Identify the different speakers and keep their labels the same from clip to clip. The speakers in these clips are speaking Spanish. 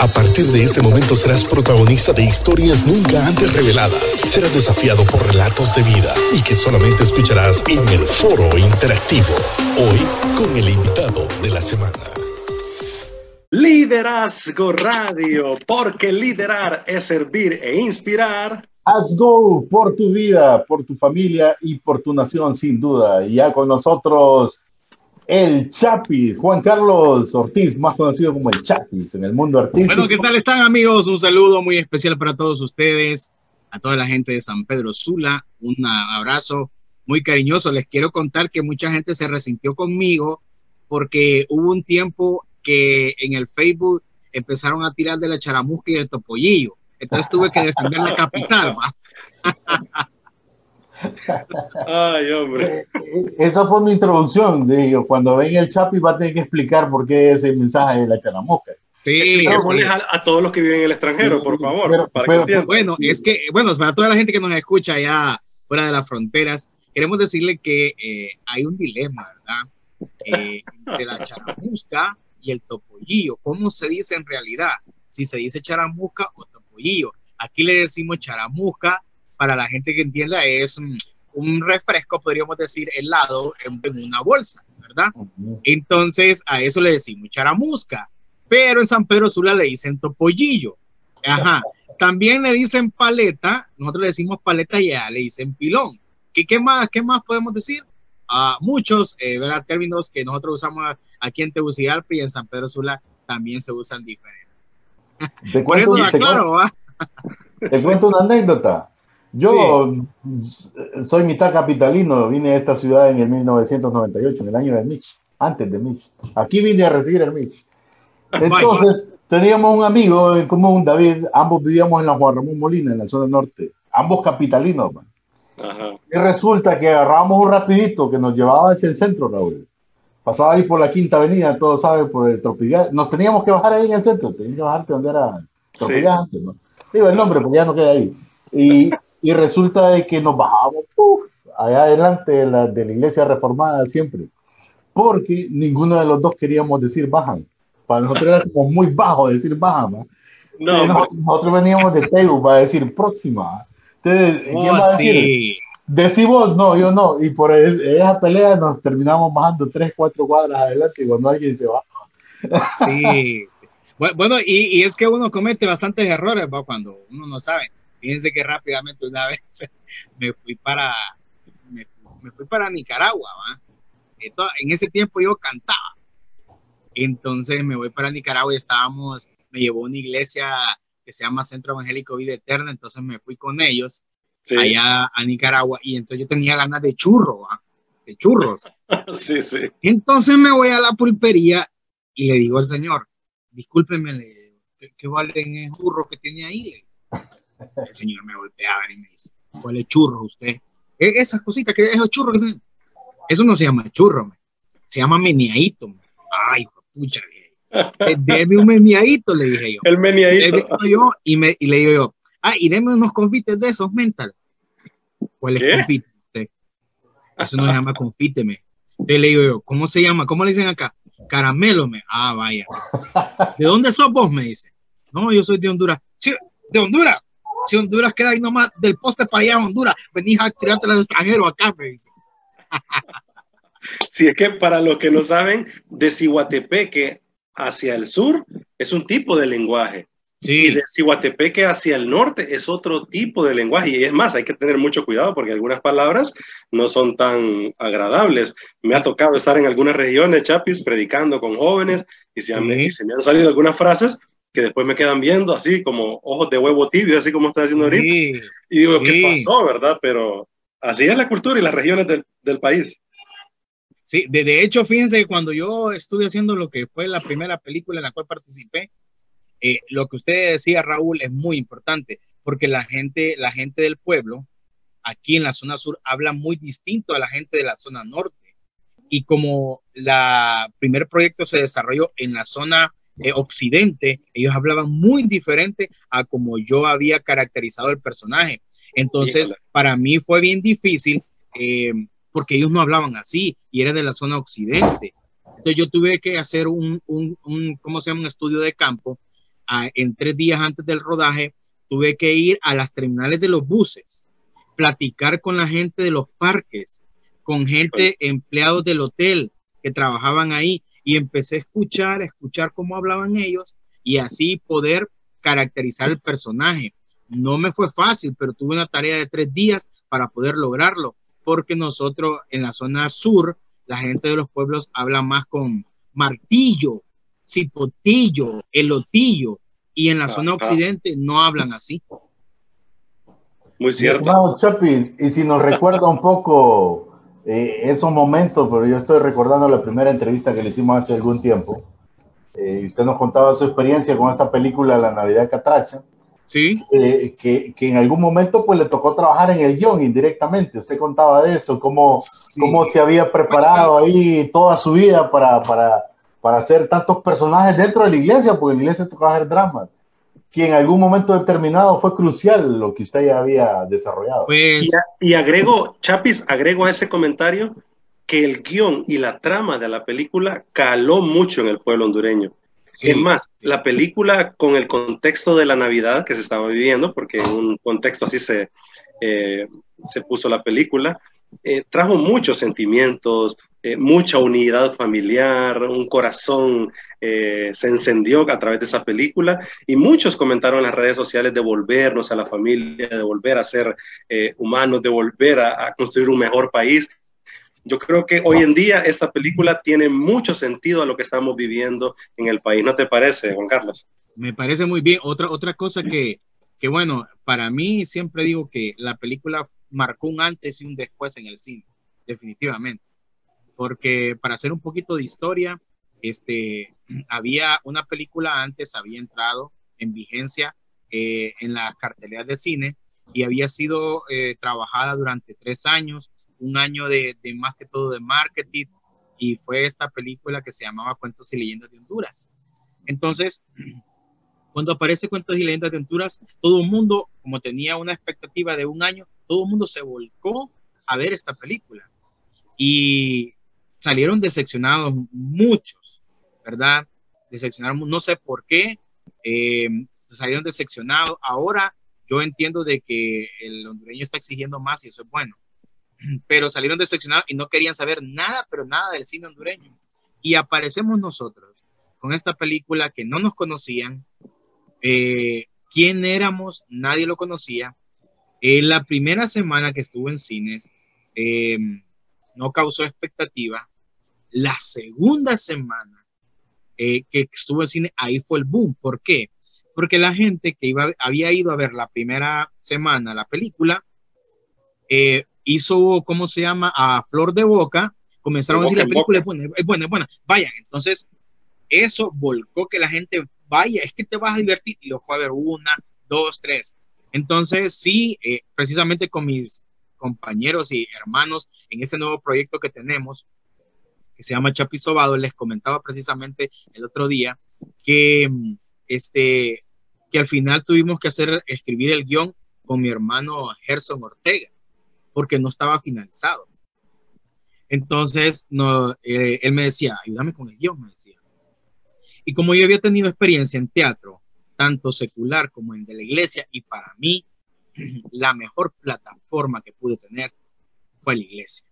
Speaker 1: A partir de este momento serás protagonista de historias nunca antes reveladas. Serás desafiado por relatos de vida y que solamente escucharás en el foro interactivo. Hoy con el invitado de la semana.
Speaker 2: Liderazgo Radio, porque liderar es servir e inspirar.
Speaker 3: Haz go por tu vida, por tu familia y por tu nación, sin duda. Y ya con nosotros el Chapis, Juan Carlos Ortiz, más conocido como el Chapis en el mundo artístico.
Speaker 4: Bueno, ¿qué tal están amigos? Un saludo muy especial para todos ustedes, a toda la gente de San Pedro Sula, un abrazo muy cariñoso. Les quiero contar que mucha gente se resintió conmigo porque hubo un tiempo que en el Facebook empezaron a tirar de la charamusca y el topollillo. Entonces tuve que defender la capital, ¿va?
Speaker 2: Ay, hombre.
Speaker 3: Eh, eh, esa fue mi introducción. Digo, cuando ven el Chapi va a tener que explicar por qué ese mensaje de la charamusca.
Speaker 2: Sí, a, a, todos los que viven en el extranjero, por favor.
Speaker 4: para que bueno, es que, bueno, para toda la gente que nos escucha allá fuera de las fronteras, queremos decirle que eh, hay un dilema, ¿verdad? Eh, entre la charamusca y el topollillo. ¿Cómo se dice en realidad? Si se dice charamusca o topollillo. Aquí le decimos charamusca para la gente que entienda, es un, refresco, podríamos decir, helado en, una bolsa, ¿verdad? Entonces, a eso le decimos charamusca, pero en San Pedro Sula le dicen topollillo. Ajá. También le dicen paleta, nosotros le decimos paleta y ya le dicen pilón. ¿Qué, qué, más, qué más podemos decir? a muchos eh, ¿verdad? términos que nosotros usamos aquí en Tegucigalpa y en San Pedro Sula también se usan diferentes.
Speaker 3: Por eso, claro, te cuento una anécdota. Yo soy mitad capitalino, vine a esta ciudad en el 1998, en el año de Mitch, antes de Mitch. Aquí vine a recibir el Mitch. Entonces, teníamos un amigo en común, David, ambos vivíamos en la Juan Ramón Molina, en la zona norte, ambos capitalinos. Y resulta que agarrábamos un rapidito que nos llevaba hacia el centro, Raúl. Pasaba ahí por la Quinta Avenida, todos saben, por el Tropical. Nos teníamos que bajar ahí en el centro, teníamos que bajarte donde era Tropical antes, ¿no? Digo el nombre porque ya no queda ahí. Y y resulta de que nos bajamos allá adelante de la, de la, iglesia reformada siempre, porque ninguno de los dos queríamos decir bajan. Para nosotros era como muy bajo decir bajan. No, nosotros, veníamos de Tegu para decir próxima. Entonces, ¿quién oh, va a decir? Decimos, no, yo no. Y por esa pelea nos terminamos bajando tres, cuatro cuadras adelante cuando alguien se baja.
Speaker 4: Sí. Bueno, y, y, es que uno comete bastantes errores cuando uno no sabe. Fíjense que rápidamente una vez me fui para, me, fui para Nicaragua, ¿va? En ese tiempo yo cantaba. Entonces me voy para Nicaragua y estábamos, me llevó una iglesia que se llama Centro Evangélico Vida Eterna, entonces me fui con ellos allá a Nicaragua y entonces yo tenía ganas de churro, ¿va? de churros.
Speaker 2: sí, sí.
Speaker 4: Entonces me voy a la pulpería y le digo al señor, discúlpeme, ¿qué, valen el churro que tiene ahí? El señor me voltea a ver y me dice, ¿cuál es churro usted? E, esas cositas, que esos churros Eso no se llama churro, se llama meneadito. Ay, pucha, eh, deme un meneadito, le dije yo.
Speaker 2: El meneadito.
Speaker 4: Yo, y, me, y le digo yo, ah, y deme unos confites de esos mental. ¿Cuál es confite? Eso no se llama confite, me. le digo yo, ¿cómo se llama? ¿Cómo le dicen acá? Caramelo, me. Ah, vaya. ¿De dónde sos vos? Me dice. No, yo soy de Honduras. Sí, de Honduras. Si Honduras queda ahí nomás del poste para allá Honduras, venís a tirarte al extranjero acá, me dice.
Speaker 2: Si es que para los que no saben, de Cihuatepeque hacia el sur es un tipo de lenguaje. Sí. Y de Cihuatepeque hacia el norte es otro tipo de lenguaje. Y es más, hay que tener mucho cuidado porque algunas palabras no son tan agradables. Me ha tocado estar en algunas regiones, Chapis, predicando con jóvenes y se, y se me han salido algunas frases que después me quedan viendo así como ojos de huevo tibio, así como está haciendo ahorita. y digo, ¿qué pasó, verdad? Pero así es la cultura y las regiones del, del país.
Speaker 4: Sí, de, de, hecho, fíjense que cuando yo estuve haciendo lo que fue la primera película en la cual participé, eh, lo que usted decía, Raúl, es muy importante, porque la gente, la gente del pueblo, aquí en la zona sur, habla muy distinto a la gente de la zona norte. Y como la primer proyecto se desarrolló en la zona eh, occidente, ellos hablaban muy diferente a como yo había caracterizado el personaje. Entonces, para mí fue bien difícil eh, porque ellos no hablaban así y era de la zona occidente. Entonces yo tuve que hacer un, un, ¿cómo se llama? Un estudio de campo en tres días antes del rodaje, tuve que ir a las terminales de los buses, platicar con la gente de los parques, con gente, empleados del hotel que trabajaban ahí, y empecé a escuchar, a escuchar cómo hablaban ellos y así poder caracterizar el personaje. No me fue fácil, pero tuve una tarea de tres días para poder lograrlo, porque nosotros en la zona sur, la gente de los pueblos habla más con martillo, cipotillo, elotillo, y en la zona occidente no hablan así.
Speaker 2: Muy cierto.
Speaker 3: y si nos recuerda un poco eh, esos momentos, pero yo estoy recordando la primera entrevista que le hicimos hace algún tiempo, eh, y usted nos contaba su experiencia con esta película La Navidad Catracha.
Speaker 4: Sí.
Speaker 3: Eh, que, que, en algún momento pues le tocó trabajar en el guion indirectamente. Usted contaba de eso, cómo, cómo se había preparado ahí toda su vida para, para, para hacer tantos personajes dentro de la iglesia, porque en la iglesia tocaba hacer dramas que en algún momento determinado fue crucial lo que usted ya había desarrollado.
Speaker 2: Pues... Y, agrego, Chapis, agrego a ese comentario que el guion y la trama de la película caló mucho en el pueblo hondureño. Es más, la película con el contexto de la Navidad que se estaba viviendo, porque en un contexto así se, eh, se puso la película, eh, trajo muchos sentimientos, eh, mucha unidad familiar, un corazón eh, se encendió a través de esa película y muchos comentaron en las redes sociales de volvernos a la familia, de volver a ser eh, humanos, de volver a, construir un mejor país. Yo creo que hoy en día esta película tiene mucho sentido a lo que estamos viviendo en el país. ¿No te parece, Juan Carlos?
Speaker 4: Me parece muy bien. Otra, otra cosa que, que, bueno, para mí siempre digo que la película marcó un antes y un después en el cine, definitivamente porque para hacer un poquito de historia, este, había una película antes, había entrado en vigencia eh, en las carteleras de cine y había sido eh, trabajada durante tres años, un año de, de, más que todo de marketing y fue esta película que se llamaba Cuentos y Leyendas de Honduras. Entonces, cuando aparece Cuentos y Leyendas de Honduras, todo el mundo, como tenía una expectativa de un año, todo el mundo se volcó a ver esta película. Y salieron decepcionados muchos, ¿verdad? Decepcionaron, no sé por qué, eh, salieron decepcionados. Ahora yo entiendo de que el hondureño está exigiendo más y eso es bueno, pero salieron decepcionados y no querían saber nada, pero nada del cine hondureño. Y aparecemos nosotros con esta película que no nos conocían, eh, quién éramos, nadie lo conocía. En la primera semana que estuvo en cines, eh, no causó expectativa. La segunda semana eh, que estuvo en cine, ahí fue el boom. ¿Por qué? Porque la gente que iba, había ido a ver la primera semana la película, eh, hizo, ¿cómo se llama? A flor de boca, comenzaron a decir la película es buena, es buena, es buena, vayan. Entonces, eso volcó que la gente vaya, es que te vas a divertir y lo fue a ver una, dos, tres. Entonces, sí, eh, precisamente con mis compañeros y hermanos en ese nuevo proyecto que tenemos, que se llama Chapisobado, les comentaba precisamente el otro día que, mm, este, que al final tuvimos que hacer, escribir el guion con mi hermano Gerson Ortega, porque no estaba finalizado. Entonces, no, eh, él me decía, ayúdame con el guion, me decía. Y como yo había tenido experiencia en teatro, tanto secular como en de la iglesia, y para mí, la mejor plataforma que pude tener fue la iglesia.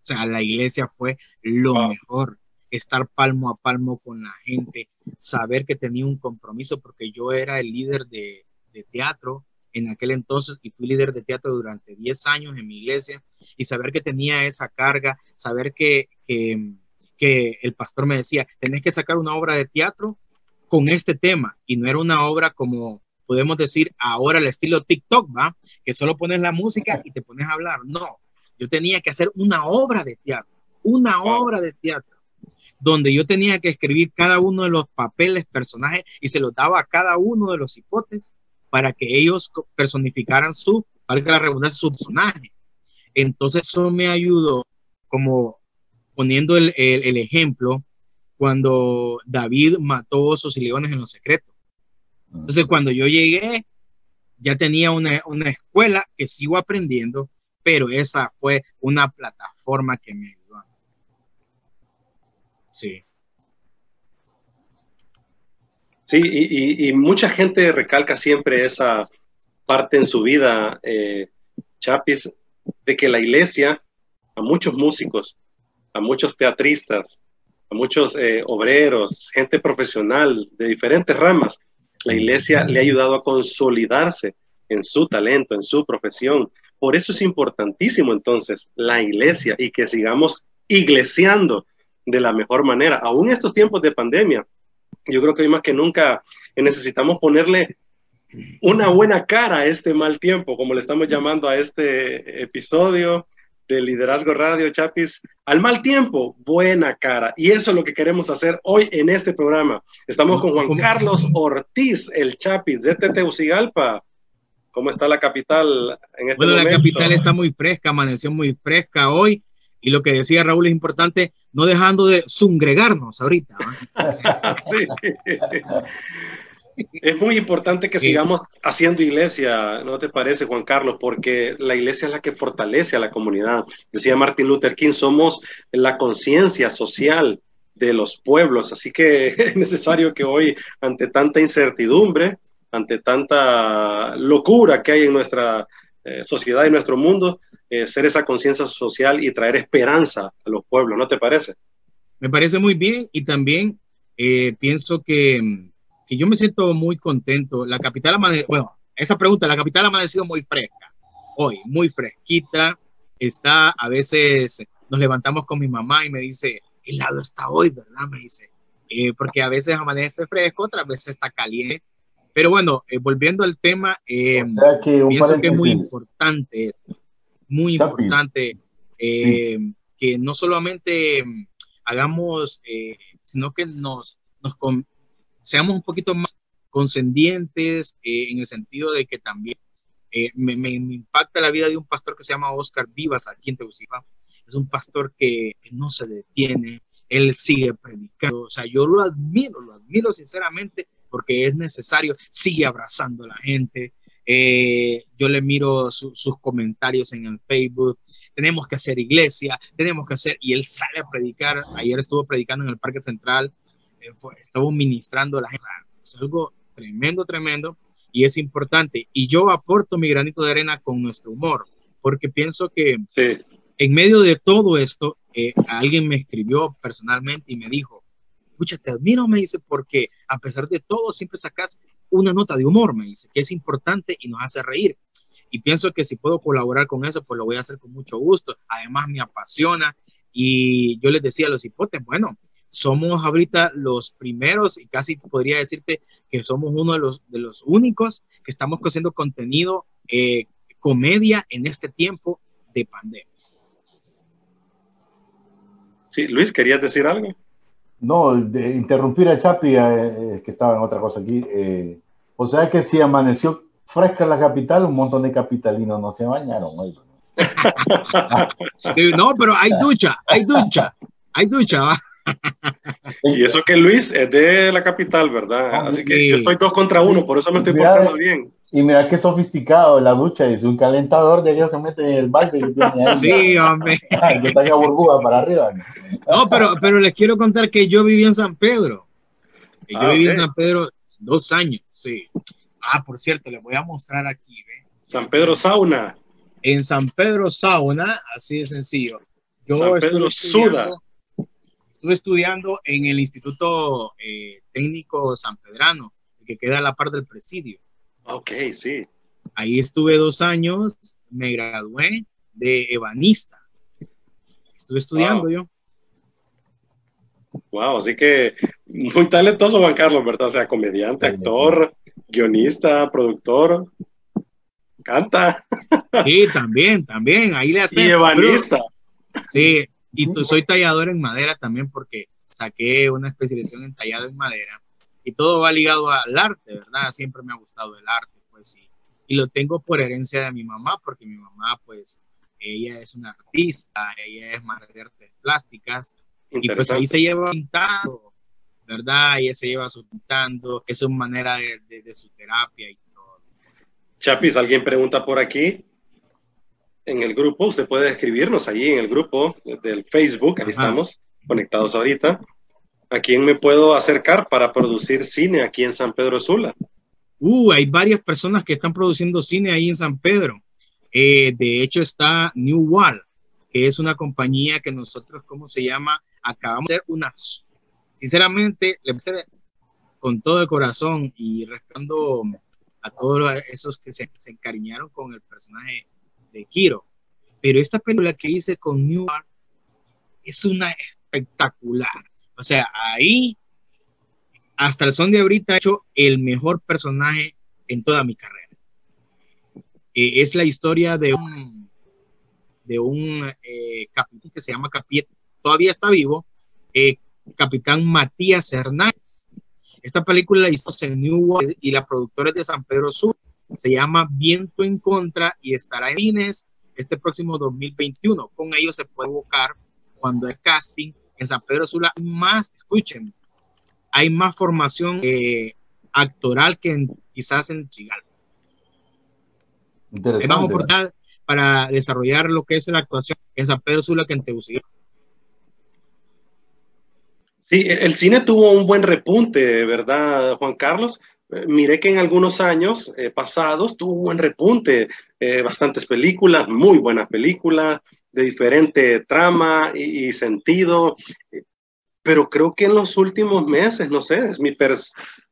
Speaker 4: O sea, la iglesia fue lo mejor, estar palmo a palmo con la gente, saber que tenía un compromiso porque yo era el líder de, teatro en aquel entonces y fui líder de teatro durante 10 años en mi iglesia y saber que tenía esa carga, saber que, que, que el pastor me decía, tenés que sacar una obra de teatro con este tema y no era una obra como podemos decir ahora el estilo TikTok, ¿va? Que solo pones la música y te pones a hablar. No, yo tenía que hacer una obra de teatro, una obra de teatro, donde yo tenía que escribir cada uno de los papeles, personajes, y se los daba a cada uno de los hipotes para que ellos personificaran su, valga la redundancia, su personaje. Entonces eso me ayudó como poniendo el, ejemplo cuando David mató a sus leones en los secretos. Entonces cuando yo llegué, ya tenía una, una escuela que sigo aprendiendo pero esa fue una plataforma que me ayudó. Sí.
Speaker 2: Sí, y, mucha gente recalca siempre esa parte en su vida, eh, Chapis, de que la iglesia, a muchos músicos, a muchos teatristas, a muchos eh, obreros, gente profesional de diferentes ramas, la iglesia le ha ayudado a consolidarse en su talento, en su profesión. Por eso es importantísimo entonces la iglesia y que sigamos iglesiando de la mejor manera, aún en estos tiempos de pandemia. Yo creo que hoy más que nunca necesitamos ponerle una buena cara a este mal tiempo, como le estamos llamando a este episodio de Liderazgo Radio Chapis. Al mal tiempo, buena cara. Y eso es lo que queremos hacer hoy en este programa. Estamos con Juan Carlos Ortiz, el Chapis de Teteucigalpa. ¿Cómo está la capital en este
Speaker 4: bueno, la capital está muy fresca, amaneció muy fresca hoy. Y lo que decía Raúl es importante, no dejando de sungregarnos ahorita. sí.
Speaker 2: Es muy importante que sigamos haciendo iglesia, ¿no te parece, Juan Carlos? Porque la iglesia es la que fortalece a la comunidad. Decía Martin Luther King, somos la conciencia social de los pueblos, así que es necesario que hoy, ante tanta incertidumbre, ante tanta locura que hay en nuestra eh, sociedad y nuestro mundo, eh, ser esa conciencia social y traer esperanza a los pueblos, ¿no te parece?
Speaker 4: Me parece muy bien y también eh, pienso que, que, yo me siento muy contento. La capital bueno, esa pregunta, la capital ha amanecido muy fresca, hoy, muy fresquita. Está, a veces nos levantamos con mi mamá y me dice, el lado está hoy, ¿verdad? Me dice, porque a veces amanece fresco, otras veces está caliente. Pero bueno, volviendo al tema, pienso que es muy importante esto muy importante eh, que no solamente mm, hagamos, eh, sino que nos, nos seamos un poquito más condescendientes eh, en el sentido de que también me, me, impacta la vida de un pastor que se llama Oscar Vivas aquí en Tegucigalpa. Es un pastor que, que no se detiene, él sigue predicando. O sea, yo lo admiro, lo admiro sinceramente porque es necesario, sigue abrazando a la gente, eh, yo le miro sus comentarios en el Facebook, tenemos que hacer iglesia, tenemos que hacer, y él sale a predicar, ayer estuvo predicando en el Parque Central, eh, estuvo ministrando a la gente, es algo tremendo, tremendo, y es importante, y yo aporto mi granito de arena con nuestro humor, porque pienso que en medio de todo esto, eh, alguien me escribió personalmente y me dijo, escucha, te admiro, me dice, porque a pesar de todo siempre sacas una nota de humor, me dice, que es importante y nos hace reír. Y pienso que si puedo colaborar con eso, pues lo voy a hacer con mucho gusto. Además, me apasiona. Y yo les decía a los hipotes, bueno, somos ahorita los primeros y casi podría decirte que somos uno de los, de los únicos que estamos haciendo contenido, eh, comedia en este tiempo de pandemia.
Speaker 2: Sí, Luis, ¿querías decir algo?
Speaker 3: No, de interrumpir a Chapi, eh, que estaba en otra cosa aquí. Eh, o sea que si amaneció fresca la capital, un montón de capitalinos no se bañaron hoy.
Speaker 4: no, pero hay ducha, hay ducha, hay ducha, ¿va?
Speaker 2: Y eso que Luis es de la capital, ¿verdad? Así que yo estoy dos contra uno, por eso me estoy portando bien.
Speaker 3: Y mira qué sofisticado la ducha, es un calentador de ellos que meten en el balde. Que
Speaker 4: sí, hombre.
Speaker 3: que saca burbuja para arriba.
Speaker 4: No, pero, pero les quiero contar que yo viví en San Pedro. Yo ah, viví en San Pedro dos años, sí. Ah, por cierto, les voy a mostrar aquí, ¿ve?
Speaker 2: San Pedro Sauna.
Speaker 4: En San Pedro Sauna, así de sencillo.
Speaker 2: Yo San Pedro Suda.
Speaker 4: Estuve estudiando en el Instituto eh, Técnico San Pedrano, que queda a la par del presidio.
Speaker 2: Ok, sí.
Speaker 4: Ahí estuve dos años, me gradué de ebanista. Estuve estudiando yo.
Speaker 2: Wow, así que muy talentoso Juan Carlos, ¿verdad? O sea, comediante, actor, guionista, productor, canta.
Speaker 4: Sí, también, también, ahí le hace.
Speaker 2: Y ebanista.
Speaker 4: sí, y soy tallador en madera también porque saqué una especialización en tallado en madera y todo va ligado al arte, ¿verdad? Siempre me ha gustado el arte, pues sí. Y lo tengo por herencia de mi mamá, porque mi mamá, pues, ella es una artista, ella es madre de artes plásticas, y pues ahí se lleva pintando, ¿verdad? Ella se lleva pintando, es una manera de, de, su terapia y todo.
Speaker 2: Chapis, alguien pregunta por aquí, en el grupo, usted puede escribirnos allí en el grupo del Facebook, ahí estamos conectados ahorita. ¿A quién me puedo acercar para producir cine aquí en San Pedro Sula?
Speaker 4: Uh, hay varias personas que están produciendo cine ahí en San Pedro. Eh, de hecho, está New Wall, que es una compañía que nosotros, ¿cómo se llama? Acabamos de hacer unas. Sinceramente, le voy con todo el corazón y rescando a todos esos que se, se encariñaron con el personaje de Kiro. Pero esta película que hice con New Wall es una espectacular. O sea, ahí, hasta el son de ahorita, he hecho el mejor personaje en toda mi carrera. Eh, es la historia de un, de un eh, capitán que se llama Capitán, todavía está vivo, eh, Capitán Matías Hernández. Esta película la hizo en New World y la productora es de San Pedro Sur. Se llama Viento en Contra y estará en Inés este próximo 2021. Con ellos se puede buscar cuando el casting en San Pedro Sula más, escuchen, hay más formación eh, actoral que quizás en Chigal. Hay más oportunidad para desarrollar lo que es la actuación en San Pedro Sula que en Tegucigalpa.
Speaker 2: Sí, el cine tuvo un buen repunte, ¿verdad, Juan Carlos? Eh, miré que en algunos años eh, pasados tuvo un buen repunte, bastantes películas, muy buenas películas, de diferente trama y, sentido, pero creo que en los últimos meses, no sé, es mi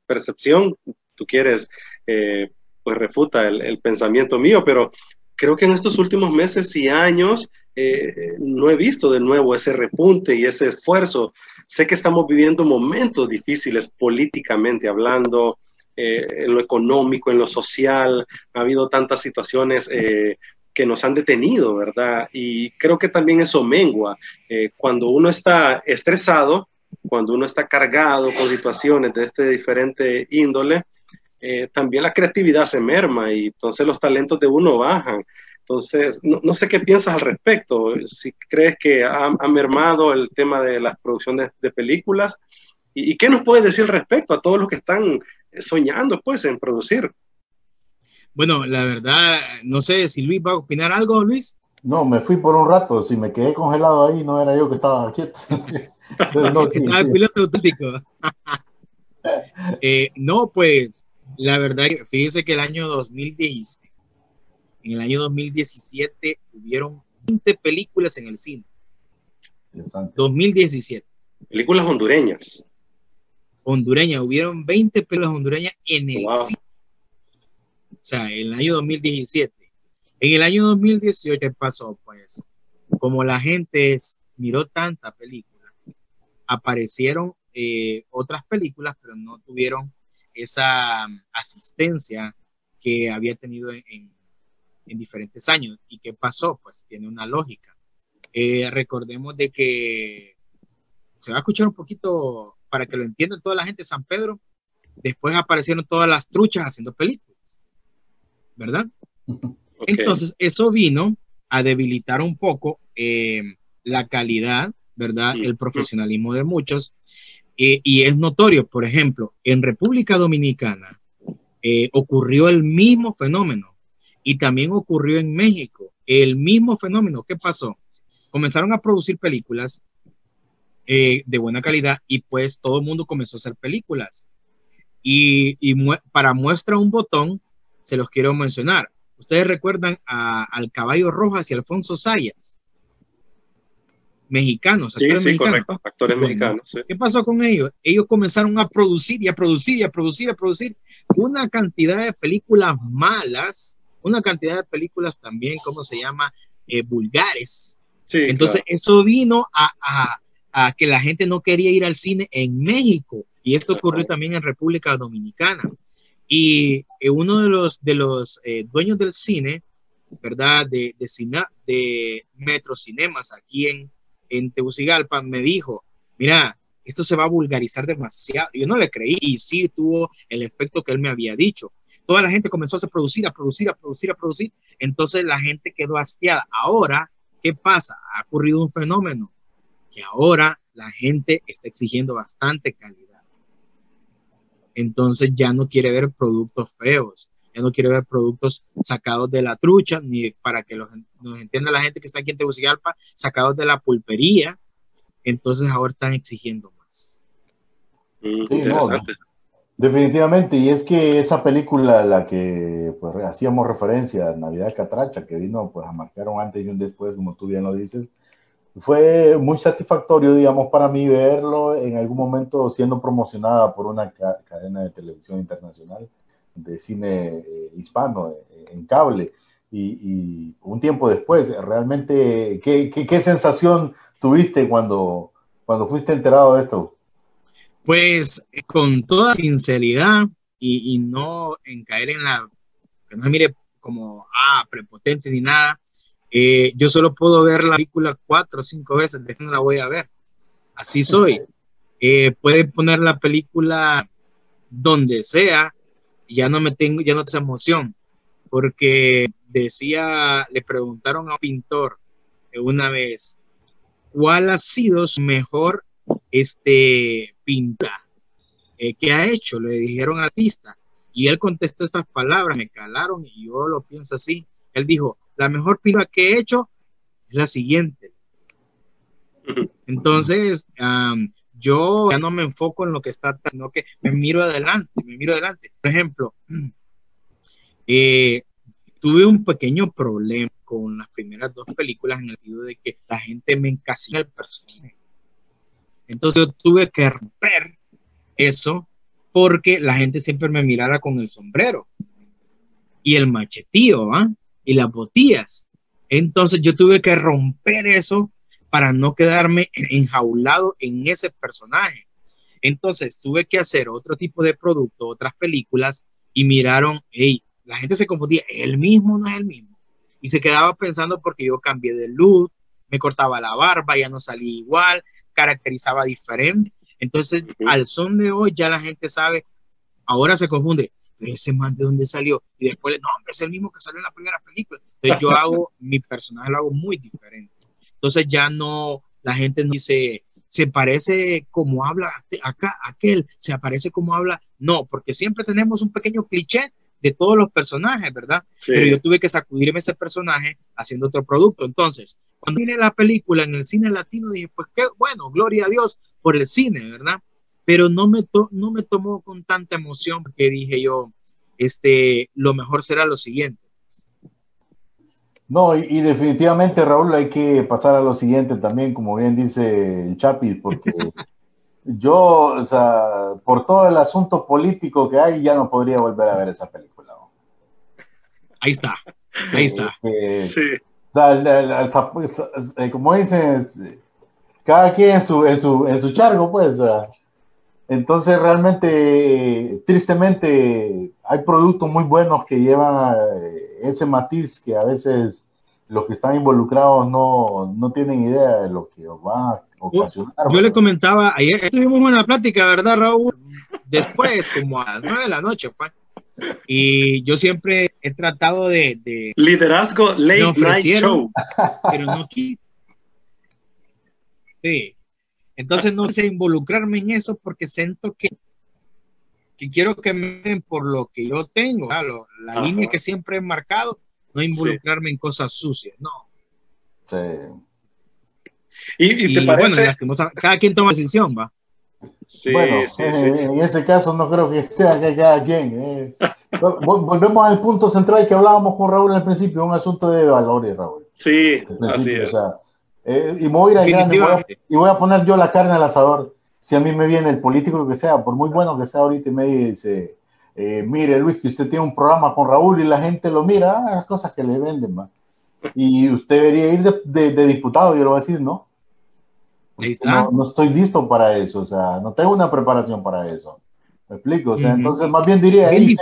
Speaker 2: percepción, tú quieres, eh, pues refuta el, pensamiento mío, pero creo que en estos últimos meses y años eh, no he visto de nuevo ese repunte y ese esfuerzo. Sé que estamos viviendo momentos difíciles políticamente hablando, eh, en lo económico, en lo social, ha habido tantas situaciones que nos han detenido, ¿verdad? Y creo que también eso mengua. Eh, cuando uno está estresado, cuando uno está cargado con situaciones de este diferente índole, eh, también la creatividad se merma y entonces los talentos de uno bajan. Entonces, no, sé qué piensas al respecto, si crees que ha, mermado el tema de las producciones de películas y, y, qué nos puedes decir al respecto a todos los que están soñando pues en producir.
Speaker 4: Bueno, la verdad, no sé si Luis va a opinar algo, Luis.
Speaker 3: No, me fui por un rato. Si me quedé congelado ahí, no era yo que estaba quieto.
Speaker 4: no, estaba el piloto auténtico. Eh, no, pues, la verdad, fíjese que el año 2016, en el año 2017, hubieron 20 películas en el cine. 2017.
Speaker 2: Películas hondureñas.
Speaker 4: Hondureñas, hubieron 20 películas hondureñas en el cine sea, en el año 2017. En el año 2018, ¿qué pasó? Pues, como la gente miró tanta película, aparecieron eh, otras películas, pero no tuvieron esa um, asistencia que había tenido en, diferentes años. ¿Y qué pasó? Pues tiene una lógica. Eh, recordemos de que se va a escuchar un poquito para que lo entienda toda la gente de San Pedro. Después aparecieron todas las truchas haciendo películas. ¿Verdad? Entonces, eso vino a debilitar un poco eh, la calidad, ¿verdad? El profesionalismo de muchos. Eh, y es notorio, por ejemplo, en República Dominicana eh, ocurrió el mismo fenómeno y también ocurrió en México el mismo fenómeno. ¿Qué pasó? Comenzaron a producir películas de buena calidad y pues todo el mundo comenzó a hacer películas. Y, y para muestra un botón, se los quiero mencionar. Ustedes recuerdan al Caballo Rojas y Alfonso Sayas, mexicanos,
Speaker 2: sí, sí, correcto, actores mexicanos.
Speaker 4: ¿Qué pasó con ellos? Ellos comenzaron a producir y a producir y a producir y a producir una cantidad de películas malas, una cantidad de películas también, ¿cómo se llama? Eh, vulgares. Entonces, eso vino a, a, que la gente no quería ir al cine en México. Y esto ocurrió también en República Dominicana. Y eh, uno de los, de los eh, dueños del cine, ¿verdad? De, de, cine, de Metro Cinemas aquí en, en Tegucigalpa, me dijo, mira, esto se va a vulgarizar demasiado. Yo no le creí y sí tuvo el efecto que él me había dicho. Toda la gente comenzó a producir, a producir, a producir, a producir. Entonces la gente quedó hastiada. Ahora, ¿qué pasa? Ha ocurrido un fenómeno que ahora la gente está exigiendo bastante calidad entonces ya no quiere ver productos feos, ya no quiere ver productos sacados de la trucha, ni para que los, nos entienda la gente que está aquí en Tegucigalpa, sacados de la pulpería, entonces ahora están exigiendo más.
Speaker 2: Mm, interesante.
Speaker 3: definitivamente, y es que esa película, la que pues, hacíamos referencia, Navidad Catracha, que vino pues, a marcar un antes y un después, como tú bien lo dices, fue muy satisfactorio, digamos, para mí verlo en algún momento siendo promocionada por una cadena de televisión internacional de cine eh, hispano eh, en cable. Y, un tiempo después, realmente, ¿qué, sensación tuviste cuando, cuando fuiste enterado de esto?
Speaker 4: Pues con toda sinceridad y, y no en caer en la, que no se mire como, ah, prepotente ni nada, eh, yo solo puedo ver la película cuatro o cinco veces, de no la voy a ver. Así soy. Eh, pueden poner la película donde sea, ya no me tengo, ya no tengo emoción, porque decía, le preguntaron a un pintor una vez, ¿cuál ha sido su mejor este, pinta eh, que ha hecho? Le dijeron al artista. Y él contestó estas palabras, me calaron y yo lo pienso así. Él dijo, la mejor pintura que he hecho es la siguiente. Entonces, yo ya no me enfoco en lo que está, sino que me miro adelante, me miro adelante. Por ejemplo, eh, tuve un pequeño problema con las primeras dos películas en el sentido de que la gente me encasilla el personaje. Entonces yo tuve que romper eso porque la gente siempre me mirara con el sombrero y el machetío, ¿va? Y las botillas. Entonces yo tuve que romper eso para no quedarme enjaulado en ese personaje. Entonces tuve que hacer otro tipo de producto, otras películas, y miraron, hey, la gente se confundía, el mismo no es el mismo. Y se quedaba pensando porque yo cambié de look, me cortaba la barba, ya no salía igual, caracterizaba diferente. Entonces, al son de hoy ya la gente sabe, ahora se confunde, pero ese man de dónde salió. Y después, no, hombre, es el mismo que salió en la primera película. Entonces yo hago, mi personaje lo hago muy diferente. Entonces ya no, la gente no dice, se parece como habla acá, aquel, se aparece como habla. No, porque siempre tenemos un pequeño cliché de todos los personajes, ¿verdad? Pero yo tuve que sacudirme ese personaje haciendo otro producto. Entonces, cuando viene la película en el cine latino, dije, pues qué bueno, gloria a Dios por el cine, ¿verdad? Pero no me, no me tomó con tanta emoción porque dije yo, este, lo mejor será lo siguiente.
Speaker 3: No, y, definitivamente, Raúl, hay que pasar a lo siguiente también, como bien dice el Chapis, porque yo, o sea, por todo el asunto político que hay, ya no podría volver a ver esa película.
Speaker 4: Ahí está, ahí está.
Speaker 3: sí. como dices, cada quien en su, en su, en su chargo, pues. Entonces, realmente, tristemente, hay productos muy buenos que llevan eh, ese matiz que a veces los que están involucrados no, no tienen idea de lo que va a ocasionar.
Speaker 4: Yo, le comentaba, ayer tuvimos una plática, ¿verdad, Raúl? Después, como a las nueve de la noche, pues. Y yo siempre he tratado de...
Speaker 2: Liderazgo late night show.
Speaker 4: Pero no Sí, entonces no sé involucrarme en eso porque siento que, que quiero que me den por lo que yo tengo, la línea que siempre he marcado, no involucrarme en cosas sucias, no.
Speaker 2: Sí. ¿Y, te parece?
Speaker 4: Bueno, cada quien toma decisión, va.
Speaker 3: Sí, bueno, sí, eh, en ese caso no creo que sea que cada quien. Eh. Volvemos al punto central que hablábamos con Raúl al principio, un asunto de valores, Raúl.
Speaker 2: Sí, así es.
Speaker 3: Eh, y me voy a ir a y voy a poner yo la carne al asador. Si a mí me viene el político que sea, por muy bueno que sea ahorita, y me dice, eh, mire Luis, que usted tiene un programa con Raúl y la gente lo mira, ah, las cosas que le venden, ¿va? y usted debería ir de, diputado, yo le voy a decir, no. No, estoy listo para eso, o sea, no tengo una preparación para eso. ¿Me explico? O sea, entonces más bien diría, ¿y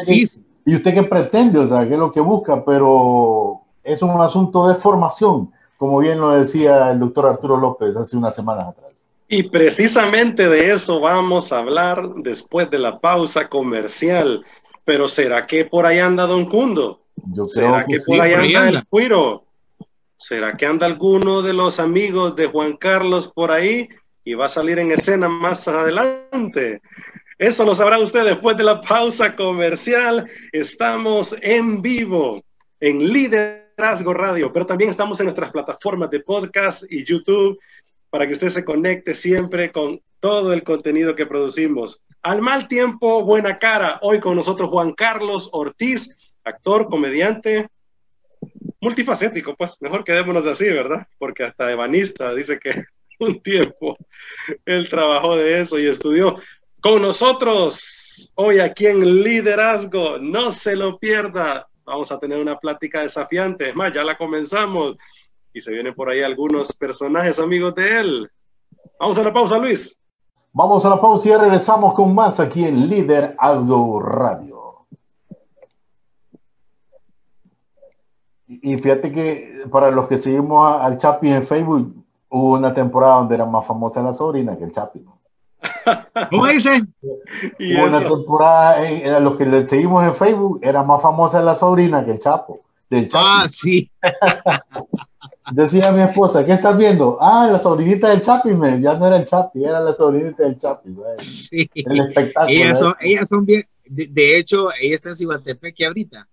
Speaker 3: usted qué pretende? O sea, ¿qué es lo que busca? Pero es un asunto de formación como bien lo decía el doctor Arturo López hace unas semanas atrás.
Speaker 2: Y precisamente de eso vamos a hablar después de la pausa comercial. Pero ¿será que por ahí anda Don Cundo? ¿Será que, por ahí anda, el Cuiro? ¿Será que anda alguno de los amigos de Juan Carlos por ahí y va a salir en escena más adelante? Eso lo sabrá usted después de la pausa comercial. Estamos en vivo en Líder Liderazgo Radio, pero también estamos en nuestras plataformas de podcast y YouTube para que usted se conecte siempre con todo el contenido que producimos. Al mal tiempo, buena cara. Hoy con nosotros Juan Carlos Ortiz, actor, comediante, multifacético, pues mejor quedémonos así, ¿verdad? Porque hasta ebanista dice que un tiempo él trabajó de eso y estudió. Con nosotros hoy aquí en Liderazgo, no se lo pierda. Vamos a tener una plática desafiante. Es más, ya la comenzamos y se vienen por ahí algunos personajes amigos de él. Vamos a la pausa, Luis.
Speaker 3: Vamos a la pausa y regresamos con más aquí en Liderazgo Radio. Y fíjate que para los que seguimos al Chapi en Facebook, hubo una temporada donde era más famosa la sobrina que el Chapi.
Speaker 4: ¿Cómo dice?
Speaker 3: Hubo una temporada, en, a los que le seguimos en Facebook, era más famosa la sobrina que el Chapo. Del Chapi.
Speaker 4: Ah, sí.
Speaker 3: Decía mi esposa, ¿qué estás viendo? Ah, la sobrinita del Chapi, ya no era el Chapi, era la sobrinita del Chapi.
Speaker 4: Sí. El espectáculo. Ellas son, ellas son bien, de, hecho, ella está en Cibatepeque ahorita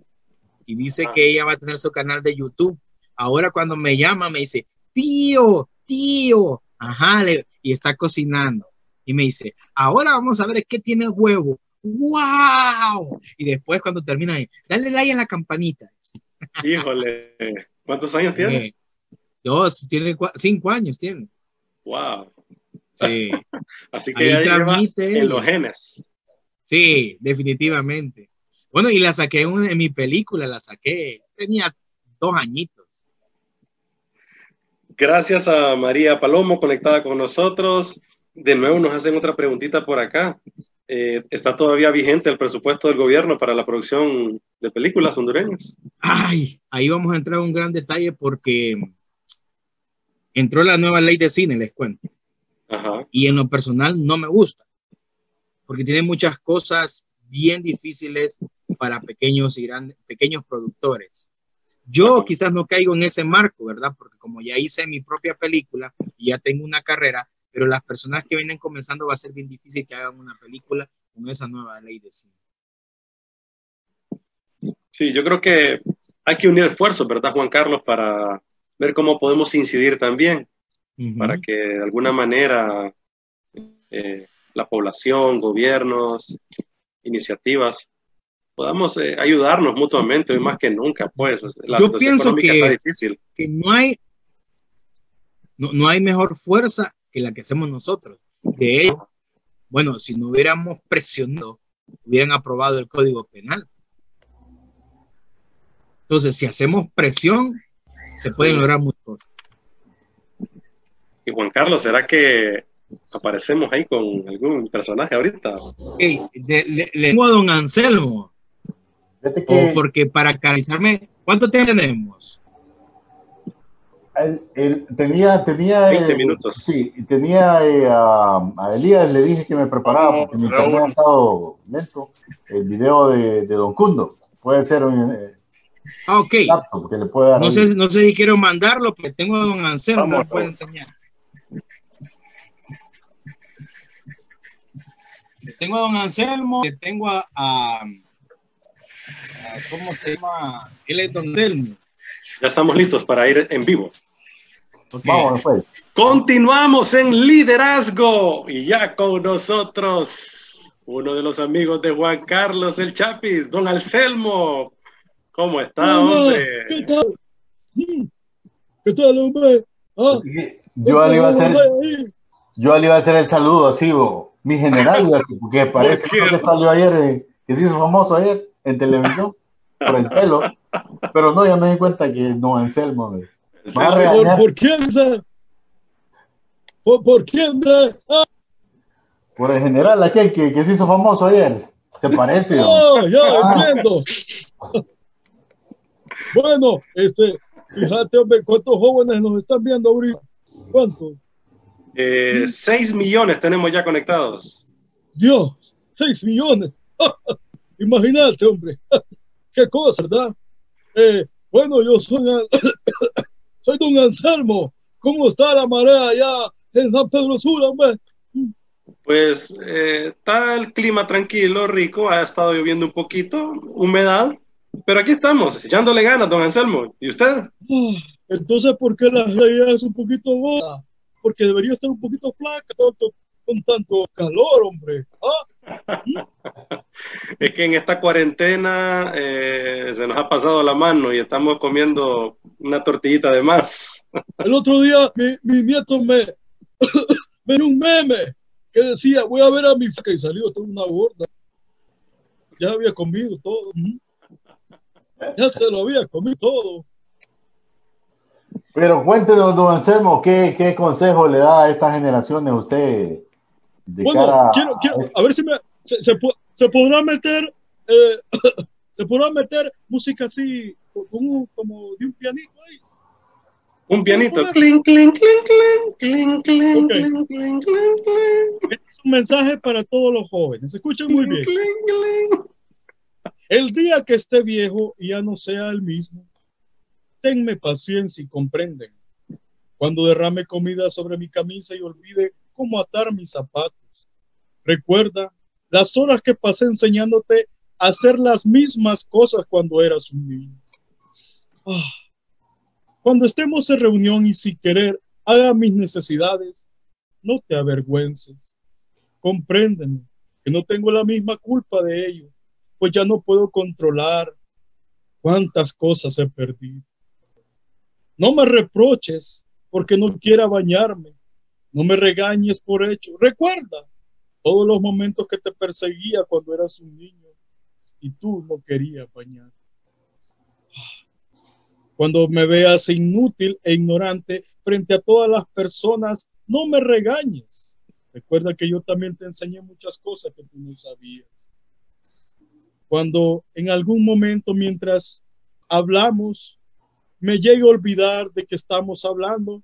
Speaker 4: y dice ah. que ella va a tener su canal de YouTube. Ahora cuando me llama me dice, tío, tío, ajá, y está cocinando. Y me dice, ahora vamos a ver qué tiene huevo. ¡Wow! Y después cuando termina, dale like a la campanita.
Speaker 2: Híjole, ¿cuántos años tiene? Eh,
Speaker 4: Dos, tiene cinco años, tiene.
Speaker 2: Wow.
Speaker 4: Sí.
Speaker 2: Así que ahí en los genes.
Speaker 4: Sí, definitivamente. Bueno, y la saqué en, mi película, la saqué, tenía dos añitos.
Speaker 2: Gracias a María Palomo conectada con nosotros. De nuevo nos hacen otra preguntita por acá. Eh, ¿Está todavía vigente el presupuesto del gobierno para la producción de películas hondureñas?
Speaker 4: Ay, ahí vamos a entrar en un gran detalle porque entró la nueva ley de cine, les cuento. Y en lo personal no me gusta, porque tiene muchas cosas bien difíciles para pequeños y grandes, pequeños productores. Yo quizás no caigo en ese marco, ¿verdad? Porque como ya hice mi propia película y ya tengo una carrera, pero las personas que vienen comenzando va a ser bien difícil que hagan una película con esa nueva ley de cine.
Speaker 2: Sí, yo creo que hay que unir esfuerzos, ¿verdad, Juan Carlos, para ver cómo podemos incidir también para que de alguna manera eh, la población, gobiernos, iniciativas, podamos eh, ayudarnos mutuamente hoy más que nunca, pues
Speaker 4: la Yo pienso que, está difícil. que no hay no, no, hay mejor fuerza que la que hacemos nosotros. De hecho, bueno, si no hubiéramos presionado, hubieran aprobado el Código Penal. Entonces, si hacemos presión, se pueden lograr muchas cosas.
Speaker 2: Y Juan Carlos, ¿será que aparecemos ahí con algún personaje ahorita?
Speaker 4: le, tengo a don Anselmo. O porque para canalizarme, ¿cuánto tenemos?
Speaker 3: Él, tenía, tenía
Speaker 2: 20 eh, minutos.
Speaker 3: Sí, tenía eh, a, Elías, le dije que me preparaba porque mi internet ha estado lento. El video de, de Don Cundo. Puede ser eh,
Speaker 4: Ah, ok. No sé, no sé si quiero mandarlo, pero tengo a don Anselmo, me lo puede enseñar. tengo a don Anselmo, tengo a, a, ¿cómo se llama? Él es don Anselmo.
Speaker 2: Ya estamos listos para ir en vivo. Vamos, pues. Continuamos en liderazgo y ya con nosotros uno de los amigos de Juan Carlos el Chapis, don Anselmo. ¿Cómo está, hombre? ¿Qué tal?
Speaker 5: ¿Qué tal, hombre? ¿Ah?
Speaker 3: Yo le iba a hacer, yo le iba a hacer el saludo así, mi general, porque parece que salió ayer, eh, que se hizo famoso ayer en televisión por el pelo, pero no, ya me di cuenta que no, Anselmo.
Speaker 5: ¿Por, ¿Por quién? ¿Por, ¿Por quién? Ah.
Speaker 3: Por el general aquel que, que se hizo famoso ayer. Se parece.
Speaker 5: Ya ah. entiendo. Bueno, este, fíjate, hombre, ¿cuántos jóvenes nos están viendo ahorita? ¿Cuántos?
Speaker 2: Eh, seis millones tenemos ya conectados.
Speaker 5: Dios, seis millones. Imagínate, hombre. Qué cosa, ¿verdad? Eh, bueno, yo soy, soy don Anselmo. ¿Cómo está la marea allá en San Pedro Sur, hombre?
Speaker 2: Pues eh, está el clima tranquilo, rico, ha estado lloviendo un poquito, humedad, pero aquí estamos, echándole ganas, don Anselmo. ¿Y usted?
Speaker 5: Ah, entonces, ¿por qué la realidad es un poquito gorda? Porque debería estar un poquito flaca con tanto calor, hombre. ¿Ah?
Speaker 2: es que en esta cuarentena eh, se nos ha pasado la mano y estamos comiendo una tortillita de más.
Speaker 5: El otro día mi, nieto me, me un meme que decía, voy a ver a mi que y salió toda una gorda. Ya había comido todo. Ya se lo había comido todo.
Speaker 3: Pero cuéntenos, don Anselmo, ¿qué, qué consejo le da a estas generaciones usted?
Speaker 5: Bueno, quiero, a ver si me, se, se, podrá meter, eh, se podrá meter música así, como, como de un pianito ahí.
Speaker 2: Un pianito. Cling, cling, cling, cling, cling, cling, cling,
Speaker 5: cling, Es un mensaje para todos los jóvenes. Se escucha muy bien. El día que esté viejo y ya no sea el mismo, tenme paciencia y comprenden. Cuando derrame comida sobre mi camisa y olvide cómo atar mis zapatos. Recuerda las horas que pasé enseñándote a hacer las mismas cosas cuando eras un niño. Ah. Cuando estemos en reunión y si querer haga mis necesidades, no te avergüences. Compréndeme que no tengo la misma culpa de ello, pues ya no puedo controlar cuántas cosas he perdido. No me reproches porque no quiera bañarme. No me regañes por hecho. Recuerda todos los momentos que te perseguía cuando eras un niño y tú no querías bañar. Cuando me veas inútil e ignorante frente a todas las personas, no me regañes. Recuerda que yo también te enseñé muchas cosas que tú no sabías. Cuando en algún momento mientras hablamos me llegue a olvidar de que estamos hablando,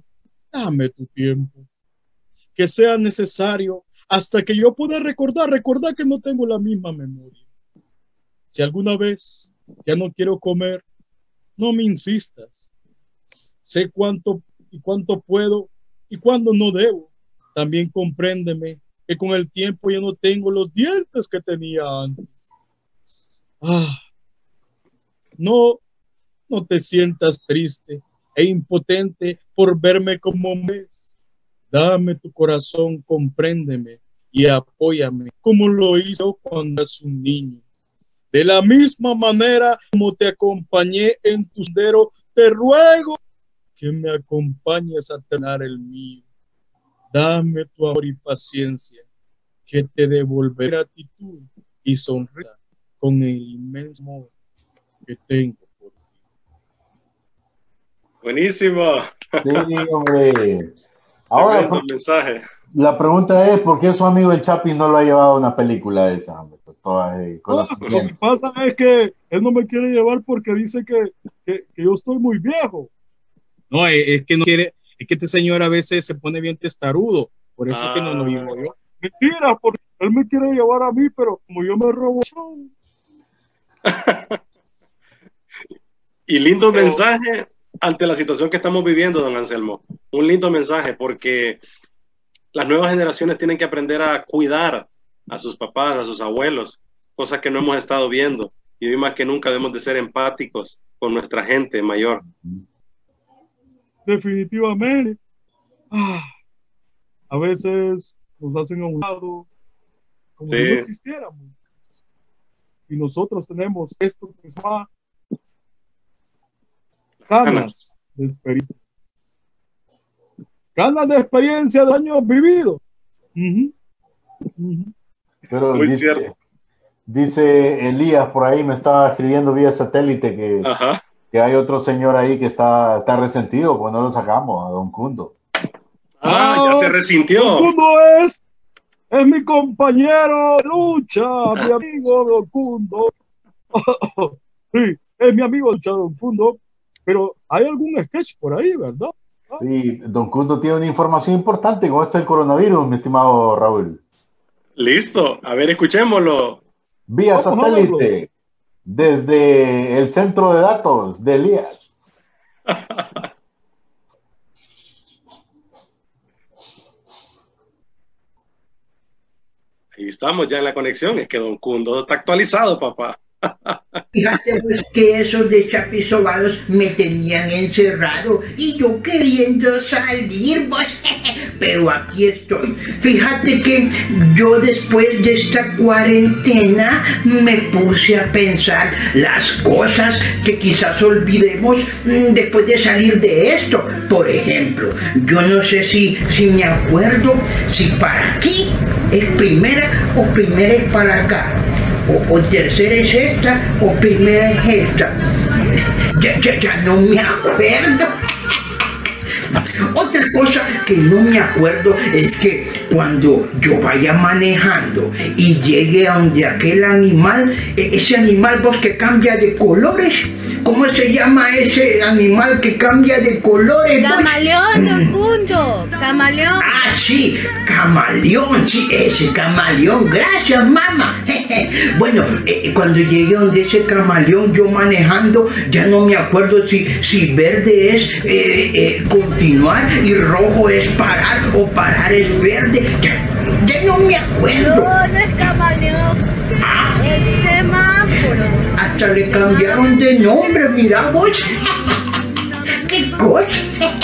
Speaker 5: dame tu tiempo. Que sea necesario hasta que yo pueda recordar, recordar que no tengo la misma memoria. Si alguna vez ya no quiero comer, no me insistas. Sé cuánto y cuánto puedo y cuándo no debo. También compréndeme que con el tiempo ya no tengo los dientes que tenía antes. Ah, no no te sientas triste e impotente por verme como ves. Dame tu corazón, compréndeme y apóyame como lo hizo cuando eras un niño. De la misma manera como te acompañé en tu sendero, te ruego que me acompañes a tener el mío. Dame tu amor y paciencia, que te devolveré gratitud y sonrisa con el inmenso amor que tengo
Speaker 2: Buenísimo.
Speaker 3: Sí, hombre. Ahora, mensaje. la pregunta es, ¿por qué su amigo el Chapi no lo ha llevado a una película de esa? Hombre?
Speaker 5: lo que pasa es que él no me quiere llevar porque dice que, que, yo estoy muy viejo.
Speaker 4: No, es que no quiere, es que este señor a veces se pone bien testarudo, por eso es que no lo llevo yo.
Speaker 5: Mentira, porque él me quiere llevar a mí, pero como yo me robo.
Speaker 2: y lindo mensaje ante la situación que estamos viviendo, don Anselmo, un lindo mensaje porque las nuevas generaciones tienen que aprender a cuidar a sus papás, a sus abuelos, cosas que no hemos estado viendo. Y hoy más que nunca debemos de ser empáticos con nuestra gente mayor.
Speaker 5: Definitivamente. Ah, a veces nos hacen a un lado como si no existiéramos. Y nosotros tenemos esto que se llama ganas de experiencia. Ganas de experiencia de años vividos.
Speaker 3: Pero Muy dice, cierto. dice Elías por ahí, me estaba escribiendo vía satélite que, que hay otro señor ahí que está, está resentido, pues no lo sacamos a Don Cundo.
Speaker 2: Ah, ya se resintió.
Speaker 5: Don Cundo es, es mi compañero lucha, mi amigo Don Cundo. sí, es mi amigo Don Cundo pero hay algún sketch por ahí, ¿verdad?
Speaker 3: Sí, Don Cundo tiene una información importante con esto del coronavirus, mi estimado Raúl.
Speaker 2: Listo, a ver, escuchémoslo.
Speaker 3: Vía satélite, desde el centro de datos de Elías.
Speaker 2: Ahí estamos ya en la conexión, es que Don Cundo está actualizado, papá.
Speaker 6: Fíjate pues que esos de chapizobados me tenían encerrado y yo queriendo salir, pues, pero aquí estoy. Fíjate que yo después de esta cuarentena me puse a pensar las cosas que quizás olvidemos mm, después de salir de esto. Por ejemplo, yo no sé si, si me acuerdo si para aquí es primera o primera es para acá. O, tercera es esta o primera es esta. Ya, ya, ya no me acuerdo. Otra cosa que no me acuerdo es que cuando yo vaya manejando y llegue a donde aquel animal, e- ese animal vos que cambia de colores, ¿cómo se llama ese animal que cambia de colores? vos?
Speaker 7: Camaleón, don Cundo. Camaleón.
Speaker 6: Ah, sí, camaleón, sí, ese camaleón, gracias mamá. Bueno, eh, cuando llegué donde ese camaleón, yo manejando, ya no me acuerdo si, si verde es eh, eh, continuar y rojo es parar o parar es verde. Ya, ya no me acuerdo.
Speaker 7: No, no es camaleón.
Speaker 6: Ah,
Speaker 7: Es semáforo.
Speaker 6: Le cambiaron de nombre, mira vos. ¿Qué cosa?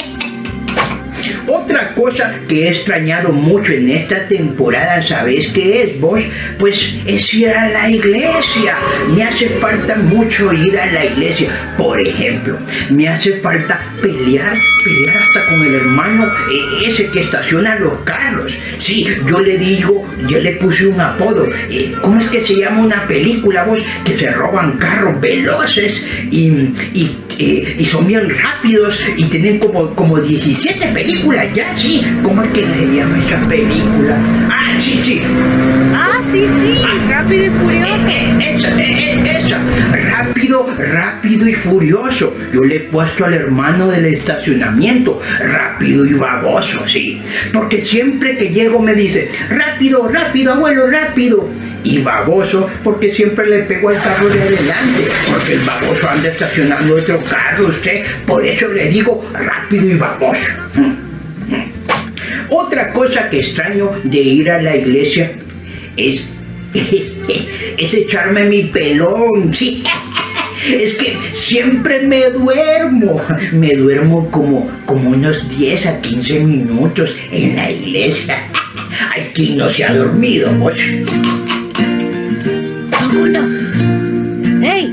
Speaker 6: Otra cosa que he extrañado mucho en esta temporada, ¿sabes qué es vos? Pues es ir a la iglesia. Me hace falta mucho ir a la iglesia. Por ejemplo, me hace falta pelear, pelear hasta con el hermano eh, ese que estaciona los carros. Sí, yo le digo, yo le puse un apodo. Eh, ¿Cómo es que se llama una película vos? Que se roban carros veloces y, y eh, son bien rápidos y tienen como, como 17 películas ya, sí. ¿Cómo es que se llama esa película? Ah, sí, sí.
Speaker 7: Ah, sí, sí. Rápido y furioso.
Speaker 6: Eh, Esa, eh, eh, esa. Rápido, rápido y furioso. Yo le he puesto al hermano del estacionamiento. Rápido y baboso, sí. Porque siempre que llego me dice, rápido, rápido, abuelo, rápido. Y baboso porque siempre le pego al carro de adelante. Porque el baboso anda estacionando otro carro, usted. Por eso le digo rápido y baboso. Otra cosa que extraño de ir a la iglesia es, es echarme mi pelón, sí. Es que siempre me duermo. Me duermo como, como unos 10 a 15 minutos en la iglesia. Hay quien no se ha dormido, pues.
Speaker 7: Cundo. ¡Ey!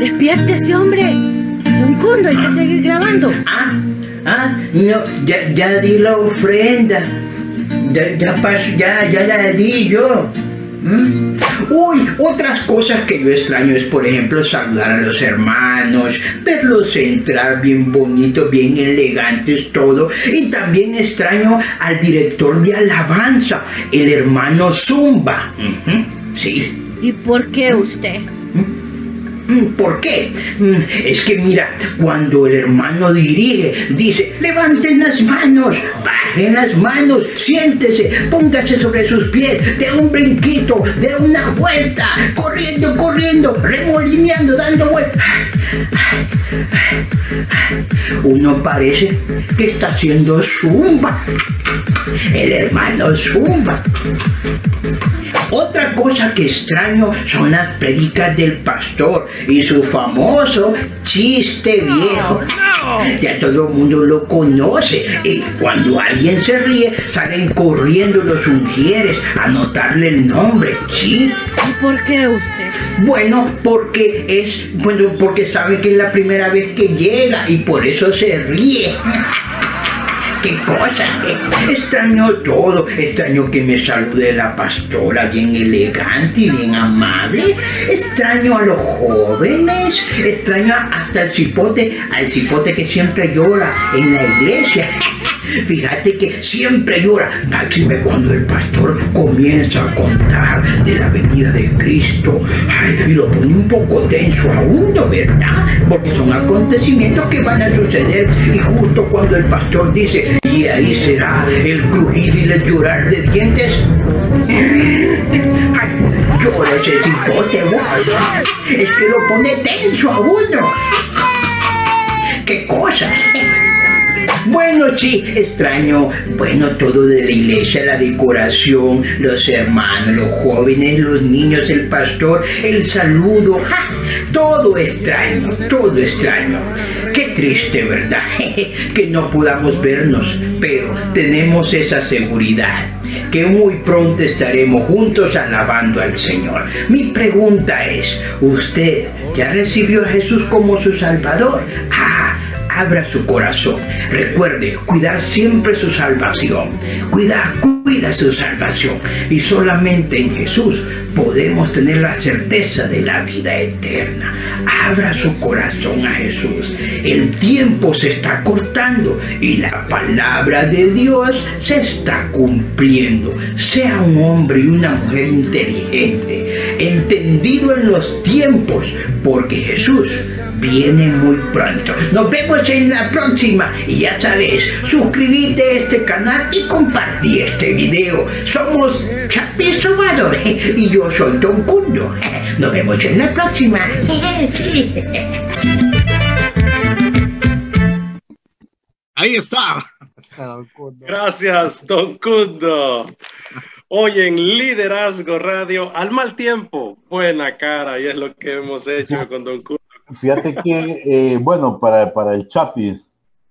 Speaker 7: ¡Despiértese, hombre! Don Cundo, hay que seguir grabando.
Speaker 6: Ah, ah, no, ya, ya di la ofrenda. Ya, ya ya, ya la di yo. ¿Mm? Uy, otras cosas que yo extraño es, por ejemplo, saludar a los hermanos, verlos entrar bien bonitos, bien elegantes, todo. Y también extraño al director de alabanza, el hermano Zumba. Sí.
Speaker 7: ¿Y por qué usted?
Speaker 6: Mm, ¿Por qué? Mm, Es que mira, cuando el hermano dirige, dice, levanten las manos, bajen las manos, siéntese, póngase sobre sus pies, de un brinquito, de una vuelta, corriendo, corriendo, remolineando, dando vueltas. Uno parece que está haciendo zumba. El hermano zumba. Otra cosa que extraño son las predicas del pastor y su famoso chiste viejo. Ya todo el mundo lo conoce. Y cuando alguien se ríe, salen corriendo los ungieres a anotarle el nombre. ¿Sí?
Speaker 7: ¿Y por qué usted?
Speaker 6: Bueno, porque es, bueno, porque sabe que es la primera vez que llega y por eso se ríe. Qué cosa. Extraño todo. Extraño que me salude la pastora bien elegante y bien amable. Extraño a los jóvenes. Extraño hasta el cipote, al cipote que siempre llora en la iglesia. Fíjate que siempre llora, máxime cuando el pastor comienza a contar de la venida de Cristo. Ay, y lo pone un poco tenso aún, ¿no verdad? Porque son acontecimientos que van a suceder. Y justo cuando el pastor dice, y ahí será el crujir y el llorar de dientes. Ay, llora ese cipote. Es que lo pone tenso a uno. ¡Qué cosas! Bueno, sí, extraño, bueno, todo de la iglesia, la decoración, los hermanos, los jóvenes, los niños, el pastor, el saludo, ¡ja! todo extraño, todo extraño. ¿Qué triste, ¿verdad? que no podamos vernos, pero tenemos esa seguridad, que muy pronto estaremos juntos alabando al Señor. Mi pregunta es, ¿usted ya recibió a Jesús como su Salvador? Abra su corazón. Recuerde, cuidar siempre su salvación. Cuida, cuida su salvación. Y solamente en Jesús podemos tener la certeza de la vida eterna. Abra su corazón a Jesús. El tiempo se está cortando y la palabra de Dios se está cumpliendo. Sea un hombre y una mujer inteligente, entendido en los tiempos, porque Jesús viene muy pronto. Nos vemos en la próxima y ya sabes, suscríbete a este canal y compartí este video. Somos Chapis y yo soy Don Cundo. Nos vemos en la próxima.
Speaker 4: Ahí está.
Speaker 2: Gracias, Don Cundo. Hoy en Liderazgo Radio, al mal tiempo, buena cara, y es lo que hemos hecho con Don Cundo.
Speaker 3: Fíjate que, eh, bueno, para, para el Chapis,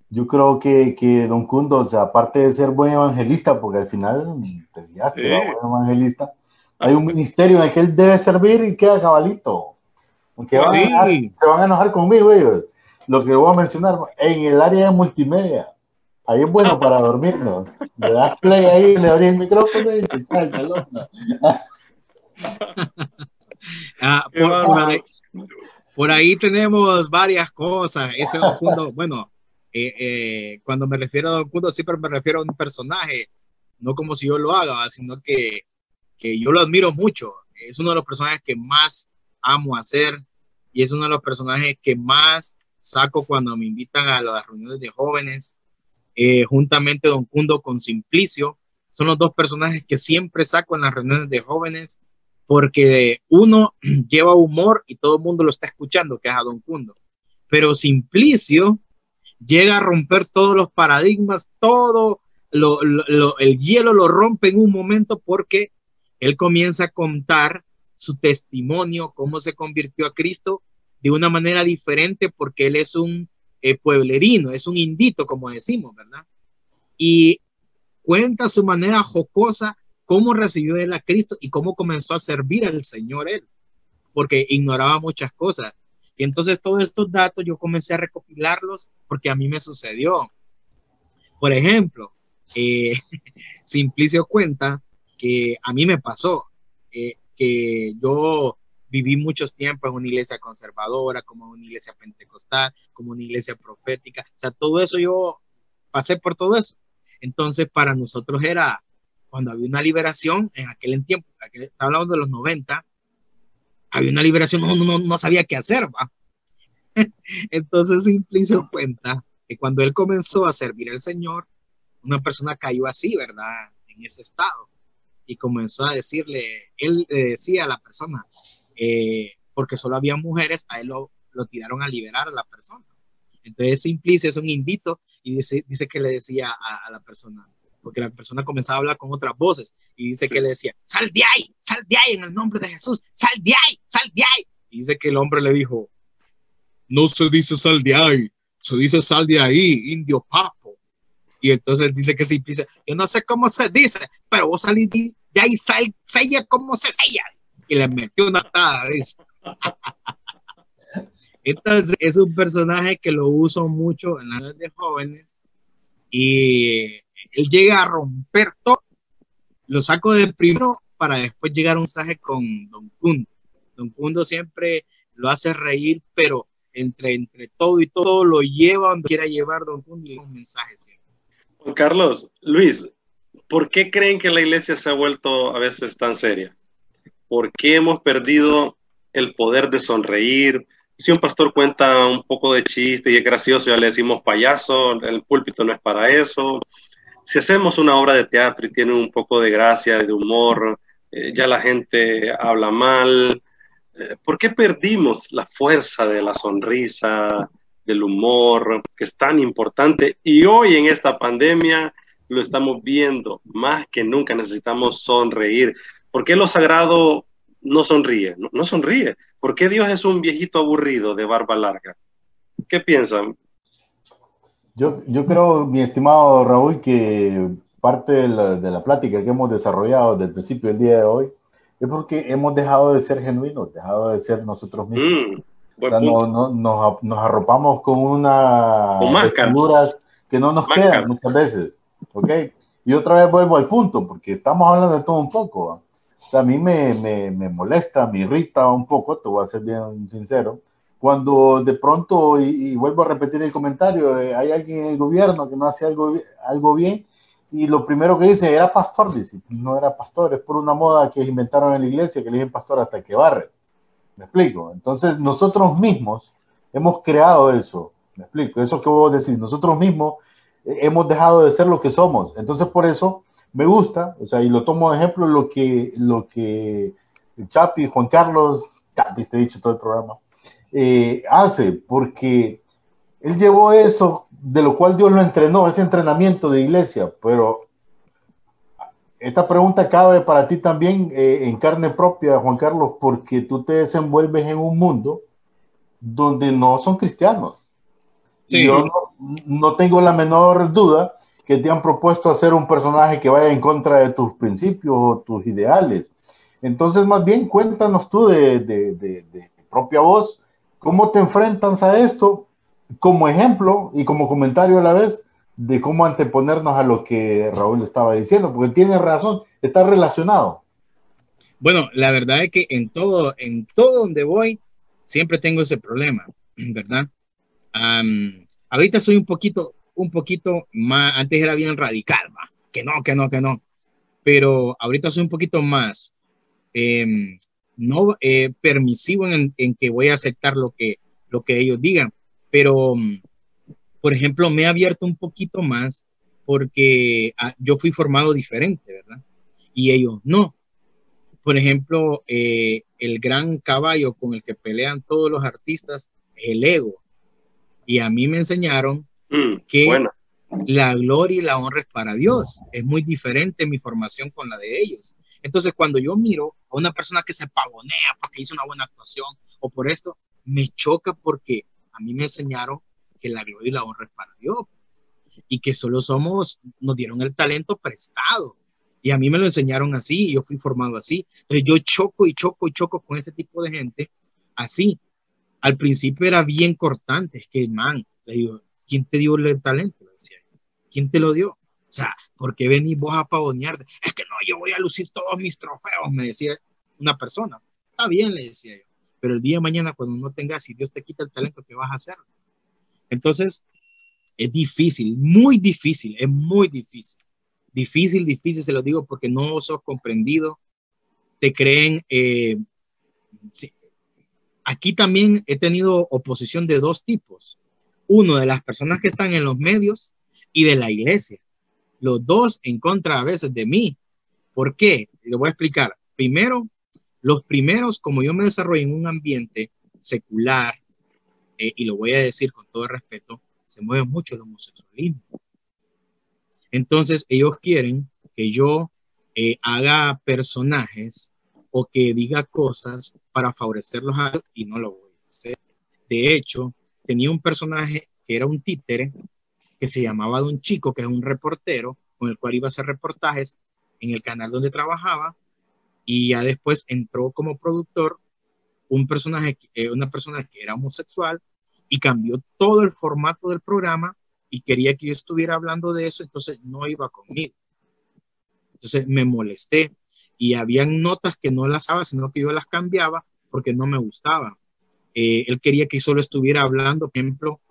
Speaker 3: yo creo que, que Don Cundo, o sea, aparte de ser buen evangelista, porque al final, pues ya buen evangelista, hay un ministerio en el que él debe servir y queda cabalito. Aunque se van a enojar conmigo ellos. Lo que voy a mencionar, en el área de multimedia, ahí es bueno para dormirnos. Le das play ahí, le abres el micrófono y te el calor.
Speaker 4: ah, por, por, ahí, tenemos varias cosas. Ese Don bueno, eh, eh, cuando me refiero a Don Cundo, siempre me refiero a un personaje, no como si yo lo haga, sino que que yo lo admiro mucho. Es uno de los personajes que más amo hacer y es uno de los personajes que más saco cuando me invitan a las reuniones de jóvenes, eh, juntamente Don Cundo con Simplicio. Son los dos personajes que siempre saco en las reuniones de jóvenes porque uno lleva humor y todo el mundo lo está escuchando, que es a Don Cundo. Pero Simplicio llega a romper todos los paradigmas, todo el hielo lo rompe en un momento porque él comienza a contar su testimonio, cómo se convirtió a Cristo de una manera diferente porque él es un eh, pueblerino, es un indito, como decimos, ¿verdad? Y cuenta su manera jocosa cómo recibió él a Cristo y cómo comenzó a servir al Señor él, porque ignoraba muchas cosas. Y entonces todos estos datos yo comencé a recopilarlos porque a mí me sucedió. Por ejemplo, eh, Simplicio cuenta que a mí me pasó, eh, que yo viví muchos tiempos en una iglesia conservadora, como una iglesia pentecostal, como una iglesia profética, o sea, todo eso yo pasé por todo eso. Entonces, para nosotros era, cuando había una liberación, en aquel tiempo, estaba hablando de los 90, había una liberación, no, no, no sabía qué hacer, ¿va? Entonces Simplicio cuenta que cuando él comenzó a servir al Señor, una persona cayó así, ¿verdad? En ese estado y comenzó a decirle, él le decía a la persona, eh, porque solo había mujeres, a él lo, lo, tiraron a liberar a la persona. Entonces Simplicio es un indito y dice, dice que le decía a, la persona, porque la persona comenzaba a hablar con otras voces y dice que le decía, sal de ahí, sal de ahí en el nombre de Jesús, sal de ahí, sal de ahí. Y dice que el hombre le dijo, no se dice sal de ahí, se dice sal de ahí, indio papo. Y entonces dice que Simplicio, yo no sé cómo se dice, pero vos salís ya ahí sella como se sella. Y le metió una atada. Entonces es un personaje que lo uso mucho en las de jóvenes y él llega a romper todo. Lo saco de primero para después llegar a un mensaje con Don Kundo. Don Kundo siempre lo hace reír, pero entre, entre todo y todo lo lleva donde quiera llevar Don Kundo y un mensaje siempre.
Speaker 2: Carlos, Luis, ¿Por qué creen que la iglesia se ha vuelto a veces tan seria? ¿Por qué hemos perdido el poder de sonreír? Si un pastor cuenta un poco de chiste y es gracioso, ya le decimos payaso, el púlpito no es para eso. Si hacemos una obra de teatro y tiene un poco de gracia, de humor, eh, ya la gente habla mal. Eh, ¿Por qué perdimos la fuerza de la sonrisa, del humor, que es tan importante? Y hoy en esta pandemia lo estamos viendo. Más que nunca necesitamos sonreír. ¿Por qué lo sagrado no sonríe? No, sonríe. ¿Por qué Dios es un viejito aburrido de barba larga? ¿Qué piensan?
Speaker 3: Yo, yo creo, mi estimado Raúl, que parte de la, de la plática que hemos desarrollado desde el principio del día de hoy es porque hemos dejado de ser genuinos, dejado de ser nosotros mismos. Mm, no, no, nos, nos, arropamos con una
Speaker 2: figuras
Speaker 3: que no nos quedan muchas veces. ¿ok? Y otra vez vuelvo al punto, porque estamos hablando de todo un poco. O sea, a mí me, me, me, molesta, me irrita un poco, te voy a ser bien sincero, cuando de pronto, y, vuelvo a repetir el comentario, eh, hay alguien en el gobierno que no hace algo, algo bien y lo primero que dice era pastor, dice, no era pastor, es por una moda que inventaron en la iglesia que le dicen pastor hasta que barre. ¿Me explico? Entonces nosotros mismos hemos creado eso. ¿Me explico? Eso que vos decís, nosotros mismos eh, hemos dejado de ser lo que somos. Entonces por eso me gusta, o sea, y lo tomo de ejemplo lo que, lo que Chapi, Juan Carlos, Chapi, te he dicho todo el programa, eh, hace, porque él llevó eso de lo cual Dios lo entrenó, ese entrenamiento de iglesia, pero esta pregunta cabe para ti también eh, en carne propia, Juan Carlos, porque tú te desenvuelves en un mundo donde no son cristianos. Yo no, tengo la menor duda que te han propuesto hacer un personaje que vaya en contra de tus principios o tus ideales. Entonces, más bien, cuéntanos tú de, de, de, de propia voz, ¿cómo te enfrentas a esto como ejemplo y como comentario a la vez de cómo anteponernos a lo que Raúl estaba diciendo, porque tiene razón, está relacionado.
Speaker 4: Bueno, la verdad es que en todo, en todo donde voy, siempre tengo ese problema, ¿verdad? ahorita soy un poquito, un poquito más, antes era bien radical, ¿va? que no, que no, que no, pero ahorita soy un poquito más em, no eh, permisivo en, en, que voy a aceptar lo que, lo que ellos digan, pero, por ejemplo, me he abierto un poquito más porque ah, yo fui formado diferente, ¿verdad? Y ellos no. Por ejemplo, eh, el gran caballo con el que pelean todos los artistas es el ego. Y a mí me enseñaron mm, que la gloria y la honra es para Dios. Es muy diferente mi formación con la de ellos. Entonces, cuando yo miro a una persona que se pavonea porque hizo una buena actuación o por esto, me choca porque a mí me enseñaron que la gloria y la honra es para Dios pues, y que solo somos, nos dieron el talento prestado. Y a mí me lo enseñaron así y yo fui formado así. Entonces yo choco y choco y choco con ese tipo de gente así. Al principio era bien cortante, es que, man, le digo, ¿quién te dio el talento? Le decía ¿Quién te lo dio? O sea, ¿por qué venís vos a pavonearte? Es que no, yo voy a lucir todos mis trofeos, me decía una persona. Está bien, le decía yo pero el día de mañana cuando no tengas, si Dios te quita el talento, ¿qué vas a hacer? Entonces, es difícil, muy difícil, es muy difícil. Difícil, difícil, se lo digo porque no sos comprendido, te creen. Eh, Aquí también he tenido oposición de dos tipos. Uno de las personas que están en los medios y de la iglesia. Los dos en contra a veces de mí. ¿Por qué? Le voy a explicar. Primero, los primeros, como yo me desarrollo en un ambiente secular, eh, y lo voy a decir con todo respeto, se mueve mucho el homosexualismo. Entonces, ellos quieren que yo eh, haga personajes o que diga cosas para favorecerlos y no lo voy a hacer. De hecho, tenía un personaje que era un títere que se llamaba Don Chico, que es un reportero con el cual iba a hacer reportajes en el canal donde trabajaba y ya después entró como productor un personaje, eh, una persona que era homosexual y cambió todo el formato del programa y quería que yo estuviera hablando de eso, entonces no iba conmigo. Entonces me molesté y habían notas que no las daba, sino que yo las cambiaba porque no me gustaba. Eh, él quería que solo estuviera hablando, por ejemplo,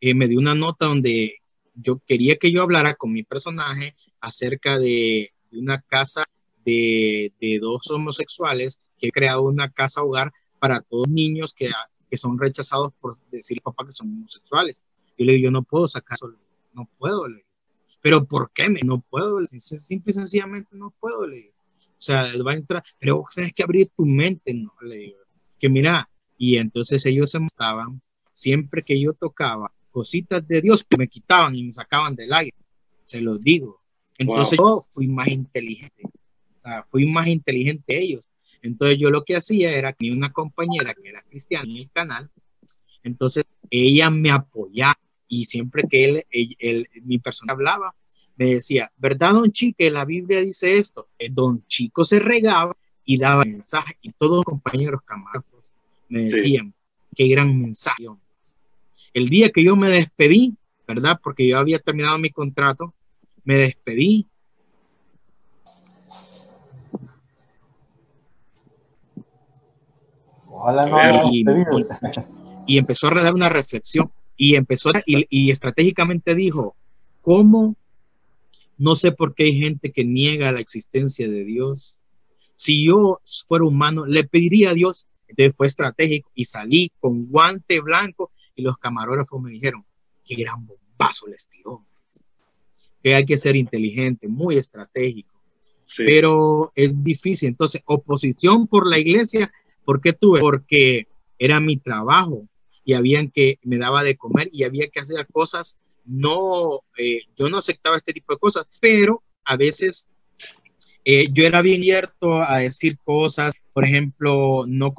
Speaker 4: eh, me dio una nota donde yo quería que yo hablara con mi personaje acerca de, de una casa de, dos homosexuales que he creado una casa hogar para todos niños que, que son rechazados por decir papá que son homosexuales. Y le digo, yo no puedo sacar eso, no puedo, le Pero ¿por qué me? No puedo, le simple y sencillamente no puedo, le O sea, él va a entrar, pero vos tienes que abrir tu mente, no, le digo. Que mira, y entonces ellos se estaban, siempre que yo tocaba cositas de Dios, me quitaban y me sacaban del aire, se los digo. Entonces yo fui más inteligente fui más inteligente ellos. Entonces yo lo que hacía era que una compañera que era cristiana en el canal, entonces ella me apoyaba y siempre que él, mi persona hablaba, me decía, ¿verdad, don Chico? La Biblia dice esto. Eh, don Chico se regaba y daba mensaje y todos los compañeros camaradas me decían, qué gran mensaje. El día que yo me despedí, ¿verdad? Porque yo había terminado mi contrato, me despedí. y, empezó a dar una reflexión y empezó y, y estratégicamente dijo, ¿cómo? No sé por qué hay gente que niega la existencia de Dios. Si yo fuera humano, le pediría a Dios. Entonces fue estratégico y salí con guante blanco y los camarógrafos me dijeron, qué gran bombazo les tiró. Que hay que ser inteligente, muy estratégico. Pero es difícil. Entonces, oposición por la iglesia, ¿por qué tuve? Porque era mi trabajo y habían que me daba de comer y había que hacer cosas. No, eh, yo no aceptaba este tipo de cosas, pero a veces eh, yo era bien abierto a decir cosas, por ejemplo, no,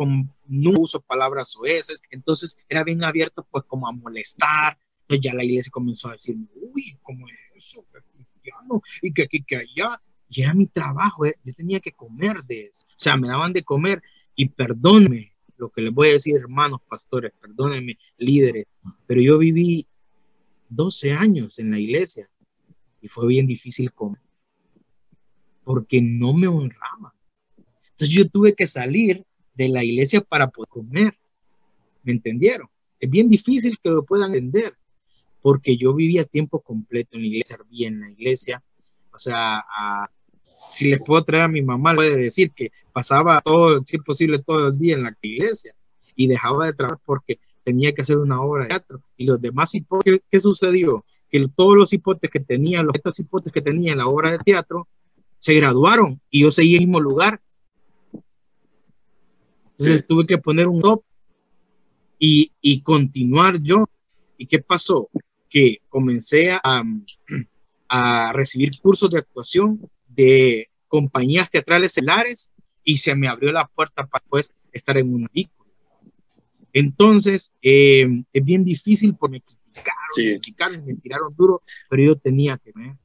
Speaker 4: uso palabras oeces, entonces era bien abierto pues como a molestar, entonces ya la iglesia comenzó a decir, uy, ¿cómo es eso? Que cristiano, y que aquí, que allá, y era mi trabajo, eh, yo tenía que comer de eso, o sea, me daban de comer, y perdónme, lo que les voy a decir, hermanos pastores, perdónenme, líderes, pero yo viví 12 años en la iglesia y fue bien difícil comer, porque no me honraban. Entonces yo tuve que salir de la iglesia para poder comer. ¿Me entendieron? Es bien difícil que lo puedan entender, porque yo vivía tiempo completo en la iglesia, servía en la iglesia. O sea, si les puedo traer a mi mamá, puede decir que pasaba todo, si es posible, todo el día en la iglesia y dejaba de trabajar porque tenía que hacer una obra de teatro. Y los demás hipotes, ¿qué sucedió? Que todos los hipotes que tenía, los estos hipotes que tenía en la obra de teatro, se graduaron y yo seguí en el mismo lugar. Entonces tuve que poner un top y, y continuar yo. ¿Y qué pasó? Que comencé a, a recibir cursos de actuación de compañías teatrales celulares y se me abrió la puerta para pues estar en una película. Entonces, eh, es bien difícil porque me criticaron, me tiraron duro, pero yo tenía que ver.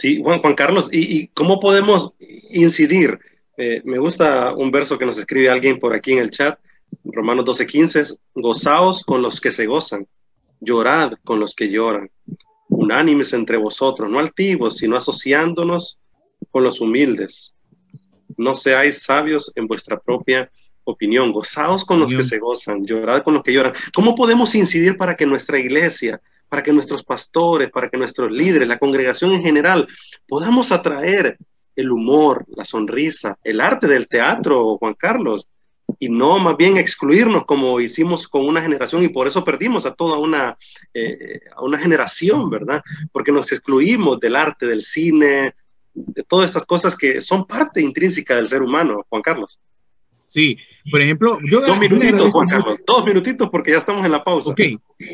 Speaker 2: Sí, Juan, Carlos, ¿y, cómo podemos incidir? Eh, me gusta un verso que nos escribe alguien por aquí en el chat, Romanos 12:15, gozaos con los que se gozan, llorad con los que lloran, unánimes entre vosotros, no altivos, sino asociándonos con los humildes no seáis sabios en vuestra propia opinión, gozaos con los que se gozan, llorad con los que lloran. ¿Cómo podemos incidir para que nuestra iglesia, para que nuestros pastores, para que nuestros líderes, la congregación en general, podamos atraer el humor, la sonrisa, el arte del teatro, Juan Carlos, y no más bien excluirnos como hicimos con una generación y por eso perdimos a toda una, eh, a una generación, ¿verdad? Porque nos excluimos del arte, del cine, de todas estas cosas que son parte intrínseca del ser humano, Juan Carlos.
Speaker 4: Sí, por ejemplo, yo...
Speaker 2: Dos minutitos, Juan Carlos, dos minutitos porque ya estamos en la pausa.
Speaker 4: Ok,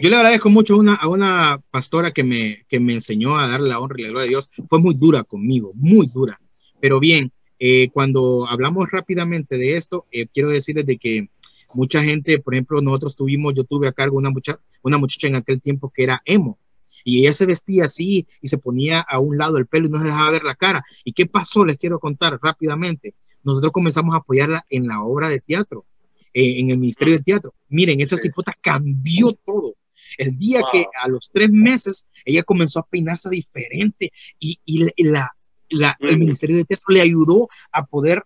Speaker 4: yo le agradezco mucho a una, a una pastora que me, que me enseñó a darle la honra y la gloria a Dios. Fue muy dura conmigo, muy dura. Pero bien, eh, cuando hablamos rápidamente de esto, eh, quiero decirles de que mucha gente, por ejemplo, nosotros tuvimos, yo tuve a cargo una muchacha, una muchacha en aquel tiempo que era emo y ella se vestía así y se ponía a un lado el pelo y no se dejaba ver la cara. ¿Y qué pasó? Les quiero contar rápidamente. Nosotros comenzamos a apoyarla en la obra de teatro, eh, en el Ministerio de Teatro. Miren, esa cipota cambió todo. El día que a los tres meses ella comenzó a peinarse diferente y, la, el Ministerio de Teatro le ayudó a poder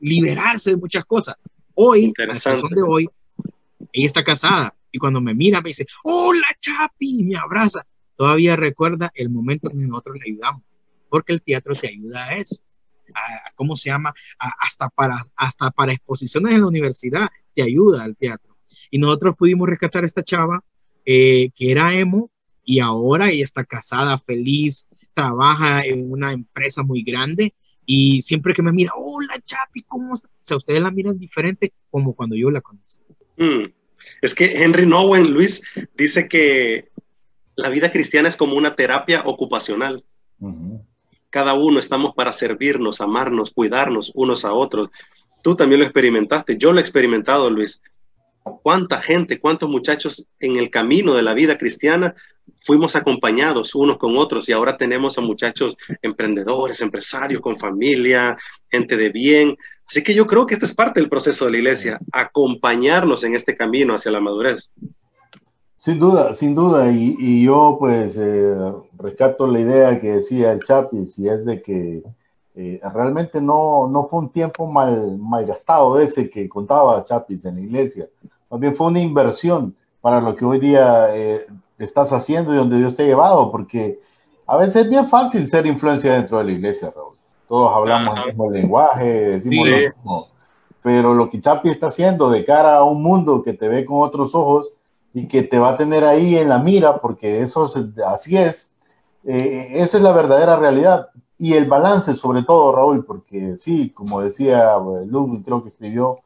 Speaker 4: liberarse de muchas cosas. Hoy, a la de hoy, ella está casada y cuando me mira me dice, hola Chapi, y me abraza todavía recuerda el momento en que nosotros le ayudamos, porque el teatro te ayuda a eso. A, ¿Cómo se llama? hasta, para, hasta para exposiciones en la universidad te ayuda el teatro. Y nosotros pudimos rescatar a esta chava eh, que era emo y ahora ella está casada, feliz, trabaja en una empresa muy grande y siempre que me mira, hola Chapi, ¿cómo está? O sea, ustedes la miran diferente como cuando yo la conocí.
Speaker 2: Mm. Es que Henry Nowen, Luis, dice que la vida cristiana es como una terapia ocupacional. Cada uno estamos para servirnos, amarnos, cuidarnos unos a otros. Tú también lo experimentaste, yo lo he experimentado, Luis. cuánta gente, cuántos muchachos en el camino de la vida cristiana fuimos acompañados unos con otros y ahora tenemos a muchachos emprendedores, empresarios, con familia, gente de bien. Así que yo creo que este es parte del proceso de la iglesia, acompañarnos en este camino hacia la madurez.
Speaker 3: Sin duda, sin duda, y, yo pues eh, rescato la idea que decía el Chapis y es de que eh, realmente no, no fue un tiempo mal, gastado ese que contaba Chapis en la iglesia, más bien fue una inversión para lo que hoy día eh, estás haciendo y donde Dios te ha llevado, porque a veces es bien fácil ser influencia dentro de la iglesia, Raúl. Todos hablamos el mismo lenguaje, decimos lo mismo, pero lo que Chapis está haciendo de cara a un mundo que te ve con otros ojos, y que te va a tener ahí en la mira, porque eso así es, eh, esa es la verdadera realidad. Y el balance, sobre todo, Raúl, porque sí, como decía eh, Ludwig, creo que escribió,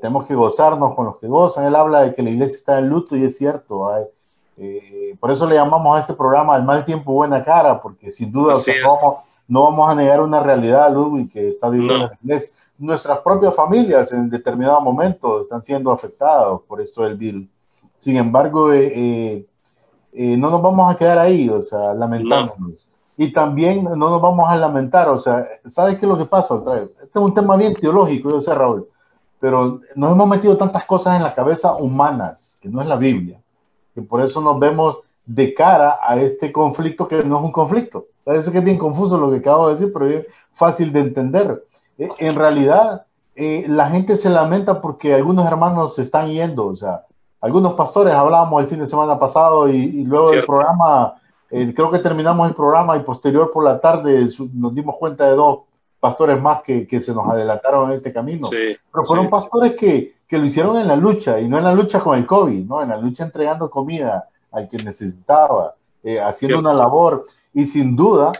Speaker 3: tenemos que gozarnos con los que gozan. Él habla de que la iglesia está en luto y es cierto. Eh, por eso le llamamos a este programa El mal tiempo, buena cara, porque sin duda no, vamos, a negar una realidad, Ludwig, que está viviendo la iglesia. Nuestras propias familias en determinado momento están siendo afectadas por esto del virus. Sin embargo, eh, eh, eh, no nos vamos a quedar ahí, o sea, lamentándonos. Y también no nos vamos a lamentar, o sea, ¿sabes qué es lo que pasa? Este es un tema bien teológico, yo sé, Raúl, pero nos hemos metido tantas cosas en la cabeza humanas, que no es la Biblia, que por eso nos vemos de cara a este conflicto que no es un conflicto. Parece que es bien confuso lo que acabo de decir, pero es fácil de entender. En realidad, la gente se lamenta porque algunos hermanos se están yendo, o sea, algunos pastores hablábamos el fin de semana pasado y, luego del programa, eh, creo que terminamos el programa y posterior por la tarde nos dimos cuenta de dos pastores más que, que se nos adelantaron en este camino. Pero fueron pastores que, que, lo hicieron en la lucha y no en la lucha con el COVID, ¿no? en la lucha entregando comida al que necesitaba, eh, haciendo una labor y sin duda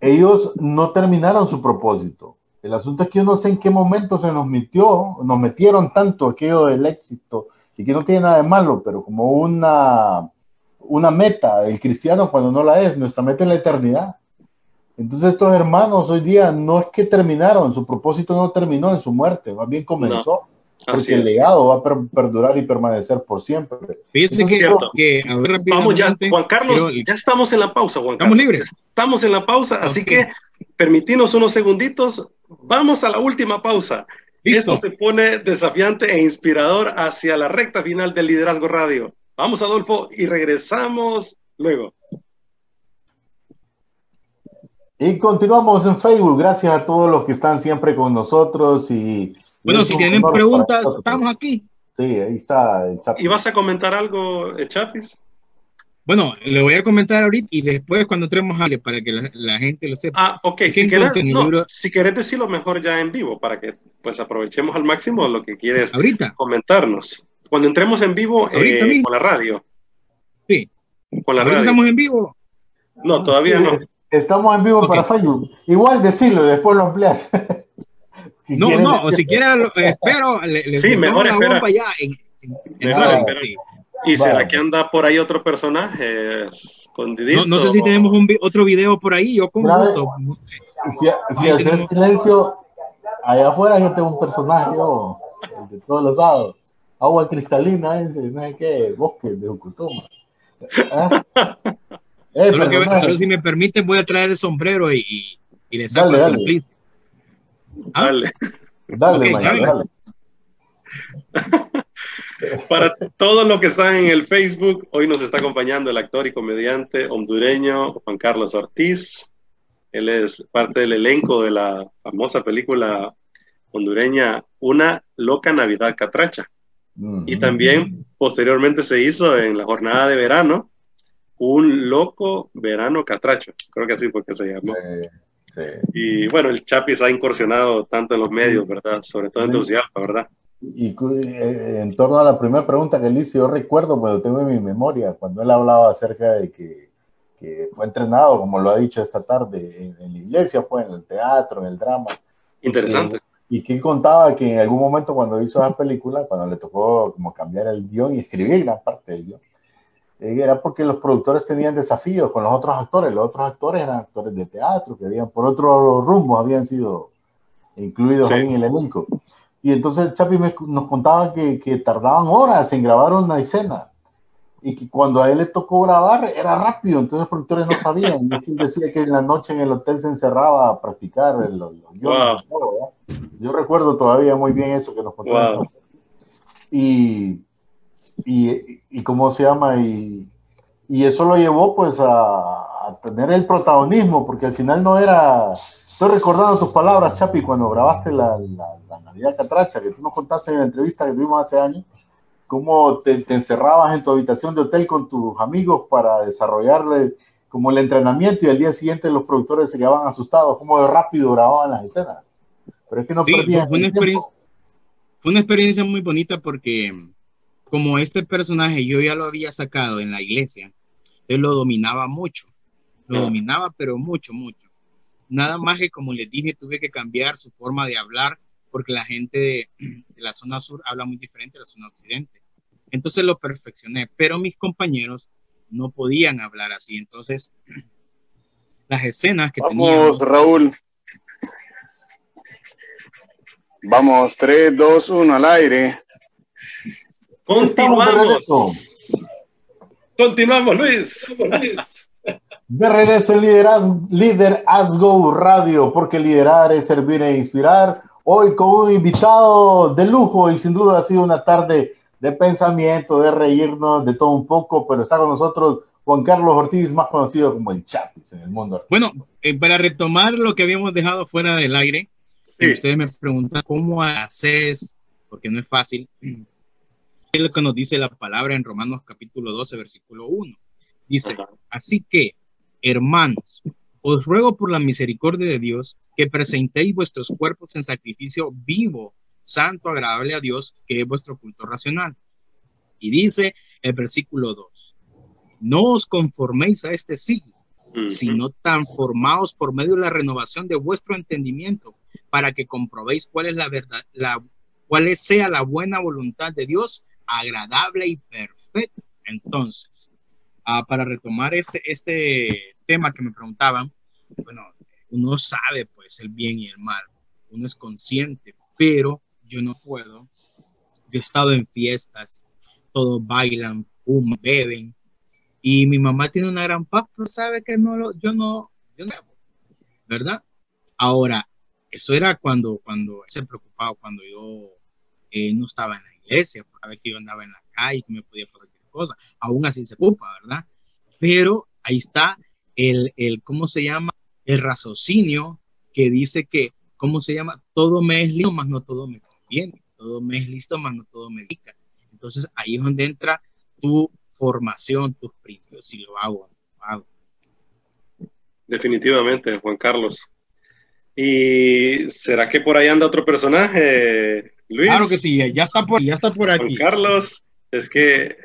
Speaker 3: ellos no terminaron su propósito. El asunto es que yo no sé en qué momento se nos metió, nos metieron tanto aquello del éxito y que no tiene nada de malo, pero como una, una meta del cristiano cuando no la es, nuestra meta es la eternidad. Entonces estos hermanos hoy día no es que terminaron, su propósito no terminó en su muerte, más bien comenzó. porque el legado va a perdurar y permanecer por siempre.
Speaker 2: Fíjense que, que vamos ya, Juan Carlos, ya estamos en la pausa, Juan
Speaker 4: Carlos. Estamos libres.
Speaker 2: Estamos en la pausa, así que permitinos unos segunditos. Vamos a la última pausa. Esto se pone desafiante e inspirador hacia la recta final del Liderazgo Radio. Vamos, Adolfo, y regresamos luego.
Speaker 3: Y continuamos en Facebook. Gracias a todos los que están siempre con nosotros. Y
Speaker 4: bueno, si tienen preguntas, estamos aquí.
Speaker 3: Sí, ahí está.
Speaker 2: ¿Y vas a comentar algo, Chapis?
Speaker 4: Bueno, le voy a comentar ahorita y después cuando entremos a para que la, gente lo sepa.
Speaker 2: Ah, ok. Si quieres, si quieres decirlo mejor ya en vivo para que pues aprovechemos al máximo lo que quieres
Speaker 4: ahorita.
Speaker 2: comentarnos. Cuando entremos en vivo eh, con la radio.
Speaker 4: Sí. Con la radio. ¿Estamos en vivo?
Speaker 2: No, todavía no.
Speaker 3: Estamos en vivo para Facebook. Igual decirlo, después lo amplias.
Speaker 4: no, no, si quieres, espero. Le,
Speaker 2: sí, mejor espera. ¿Y será que anda por ahí otro personaje escondidito?
Speaker 4: No, sé si tenemos un, otro video por ahí, yo con gusto.
Speaker 3: Si, si haces silencio, allá afuera yo tengo un personaje yo, de todos los lados. Agua cristalina, no sé qué, bosque de Ucutuma.
Speaker 4: ¿Ah? Eh, solo, si me permiten voy a traer el sombrero y, y, le saco dale,
Speaker 2: el dale.
Speaker 3: Dale, dale. dale.
Speaker 2: Para todos los que están en el Facebook, hoy nos está acompañando el actor y comediante hondureño Juan Carlos Ortiz. Él es parte del elenco de la famosa película hondureña Una loca Navidad Catracha. Y también posteriormente se hizo en la jornada de verano Un loco verano catracho. Creo que así fue que se llamó. Y bueno, el Chapis ha incursionado tanto en los medios, ¿verdad? Sobre todo en Tegucigalpa, ¿verdad?
Speaker 3: Y eh, en torno a la primera pregunta que él hizo, yo recuerdo, pero tengo en mi memoria, cuando él hablaba acerca de que, que fue entrenado, como lo ha dicho esta tarde, en, la iglesia, fue en el teatro, en el drama.
Speaker 2: Interesante.
Speaker 3: y que él contaba que en algún momento cuando hizo esa película, cuando le tocó como cambiar el guion y escribir gran parte del guion, eh, era porque los productores tenían desafíos con los otros actores. Los otros actores eran actores de teatro, que habían por otro rumbo, habían sido incluidos ahí en el elenco. Y entonces Chapi nos contaba que, que, tardaban horas en grabar una escena y que cuando a él le tocó grabar era rápido, entonces los productores no sabían. Y él decía que en la noche en el hotel se encerraba a practicar. El, Yo recuerdo todavía muy bien eso que nos contaba. Y, y, y, cómo se llama, y, y eso lo llevó pues a, a, tener el protagonismo, porque al final no era... Estoy recordando tus palabras, Chapi, cuando grabaste la, la, la Navidad Catracha, que tú nos contaste en la entrevista que tuvimos hace años cómo te, encerrabas en tu habitación de hotel con tus amigos para desarrollarle como el entrenamiento y al día siguiente los productores se quedaban asustados, cómo de rápido grababan las escenas. Pero es que no sí,
Speaker 4: fue una, experiencia, fue una experiencia muy bonita porque como este personaje yo ya lo había sacado en la iglesia, él lo dominaba mucho, lo dominaba pero mucho, mucho. Nada más que como les dije, tuve que cambiar su forma de hablar porque la gente de, de la zona sur habla muy diferente a la zona occidente. Entonces lo perfeccioné, pero mis compañeros no podían hablar así. Entonces, las escenas que
Speaker 8: Vamos, Raúl. Vamos, 3, 2, 1 al aire.
Speaker 2: Continuamos. Continuamos, Luis.
Speaker 3: De regreso en Liderazgo, Liderazgo Radio, porque liderar es servir e inspirar. Hoy con un invitado de lujo y sin duda ha sido una tarde de pensamiento, de reírnos, de todo un poco, pero está con nosotros Juan Carlos Ortiz, más conocido como el Chapis en el mundo.
Speaker 4: Bueno, eh, para retomar lo que habíamos dejado fuera del aire, ustedes me preguntan cómo haces, porque no es fácil, es lo que nos dice la palabra en Romanos capítulo 12, versículo 1. Dice, así que, hermanos, os ruego por la misericordia de Dios que presentéis vuestros cuerpos en sacrificio vivo, santo, agradable a Dios, que es vuestro culto racional. Y dice el versículo 2, no os conforméis a este siglo, sino transformaos por medio de la renovación de vuestro entendimiento, para que comprobéis cuál es la verdad, la, cuál sea la buena voluntad de Dios, agradable y perfecta. Entonces, ah, para retomar este, este tema que me preguntaban, bueno, uno sabe pues el bien y el mal, uno es consciente, pero yo no puedo. Yo he estado en fiestas, todos bailan, fuman, beben, y mi mamá tiene una gran paz, pero sabe que no lo, yo no, yo no, ¿verdad? Ahora, eso era cuando, cuando se preocupaba, cuando yo eh, no estaba en la iglesia, ver que yo andaba en la calle, que me podía pasar cosa, aún así se ocupa, ¿verdad? Pero ahí está el, el, ¿cómo se llama? El raciocinio que dice que, ¿cómo se llama? Todo me es lindo, más no todo me bien, todo me es listo, más no todo me dedica. Entonces ahí es donde entra tu formación, tus principios, si lo hago, lo hago.
Speaker 2: Definitivamente, Juan Carlos. ¿Y será que por ahí anda otro personaje, Luis?
Speaker 4: Claro que sí, ya está por, ya está por aquí.
Speaker 2: Juan Carlos, es que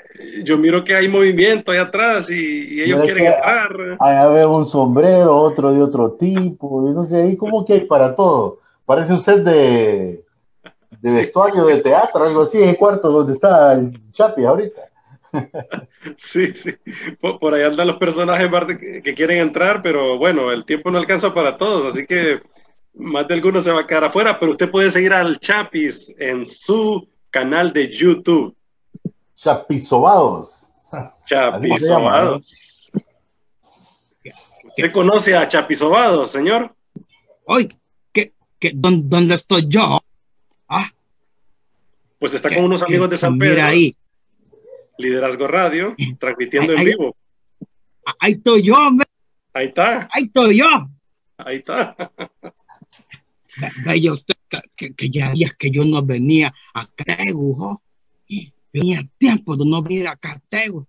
Speaker 2: yo miro que hay movimiento ahí atrás y, ellos quieren entrar.
Speaker 3: Ahí veo un sombrero, otro de otro tipo, y no sé, ahí como que hay para todo. Parece un set de, de vestuario de teatro, algo así, en el cuarto donde está el Chapi ahorita.
Speaker 2: Sí, sí, por, ahí andan los personajes que, quieren entrar, pero bueno, el tiempo no alcanza para todos, así que más de alguno se va a quedar afuera, pero usted puede seguir al Chapis en su canal de YouTube.
Speaker 3: Chapisobados.
Speaker 2: Chapisobados. ¿Usted conoce a Chapisobados, señor?
Speaker 4: Hoy, ¿qué, qué, ¿dónde estoy yo? Ah.
Speaker 2: Pues está con unos amigos de San Pedro. ahí. Liderazgo Radio, transmitiendo en vivo.
Speaker 4: Ahí estoy yo,
Speaker 2: Ahí está.
Speaker 4: Ahí estoy yo.
Speaker 2: Ahí está.
Speaker 4: Vaya usted que, ya días que yo no venía a Catego, venía tiempo de no venir a Catego,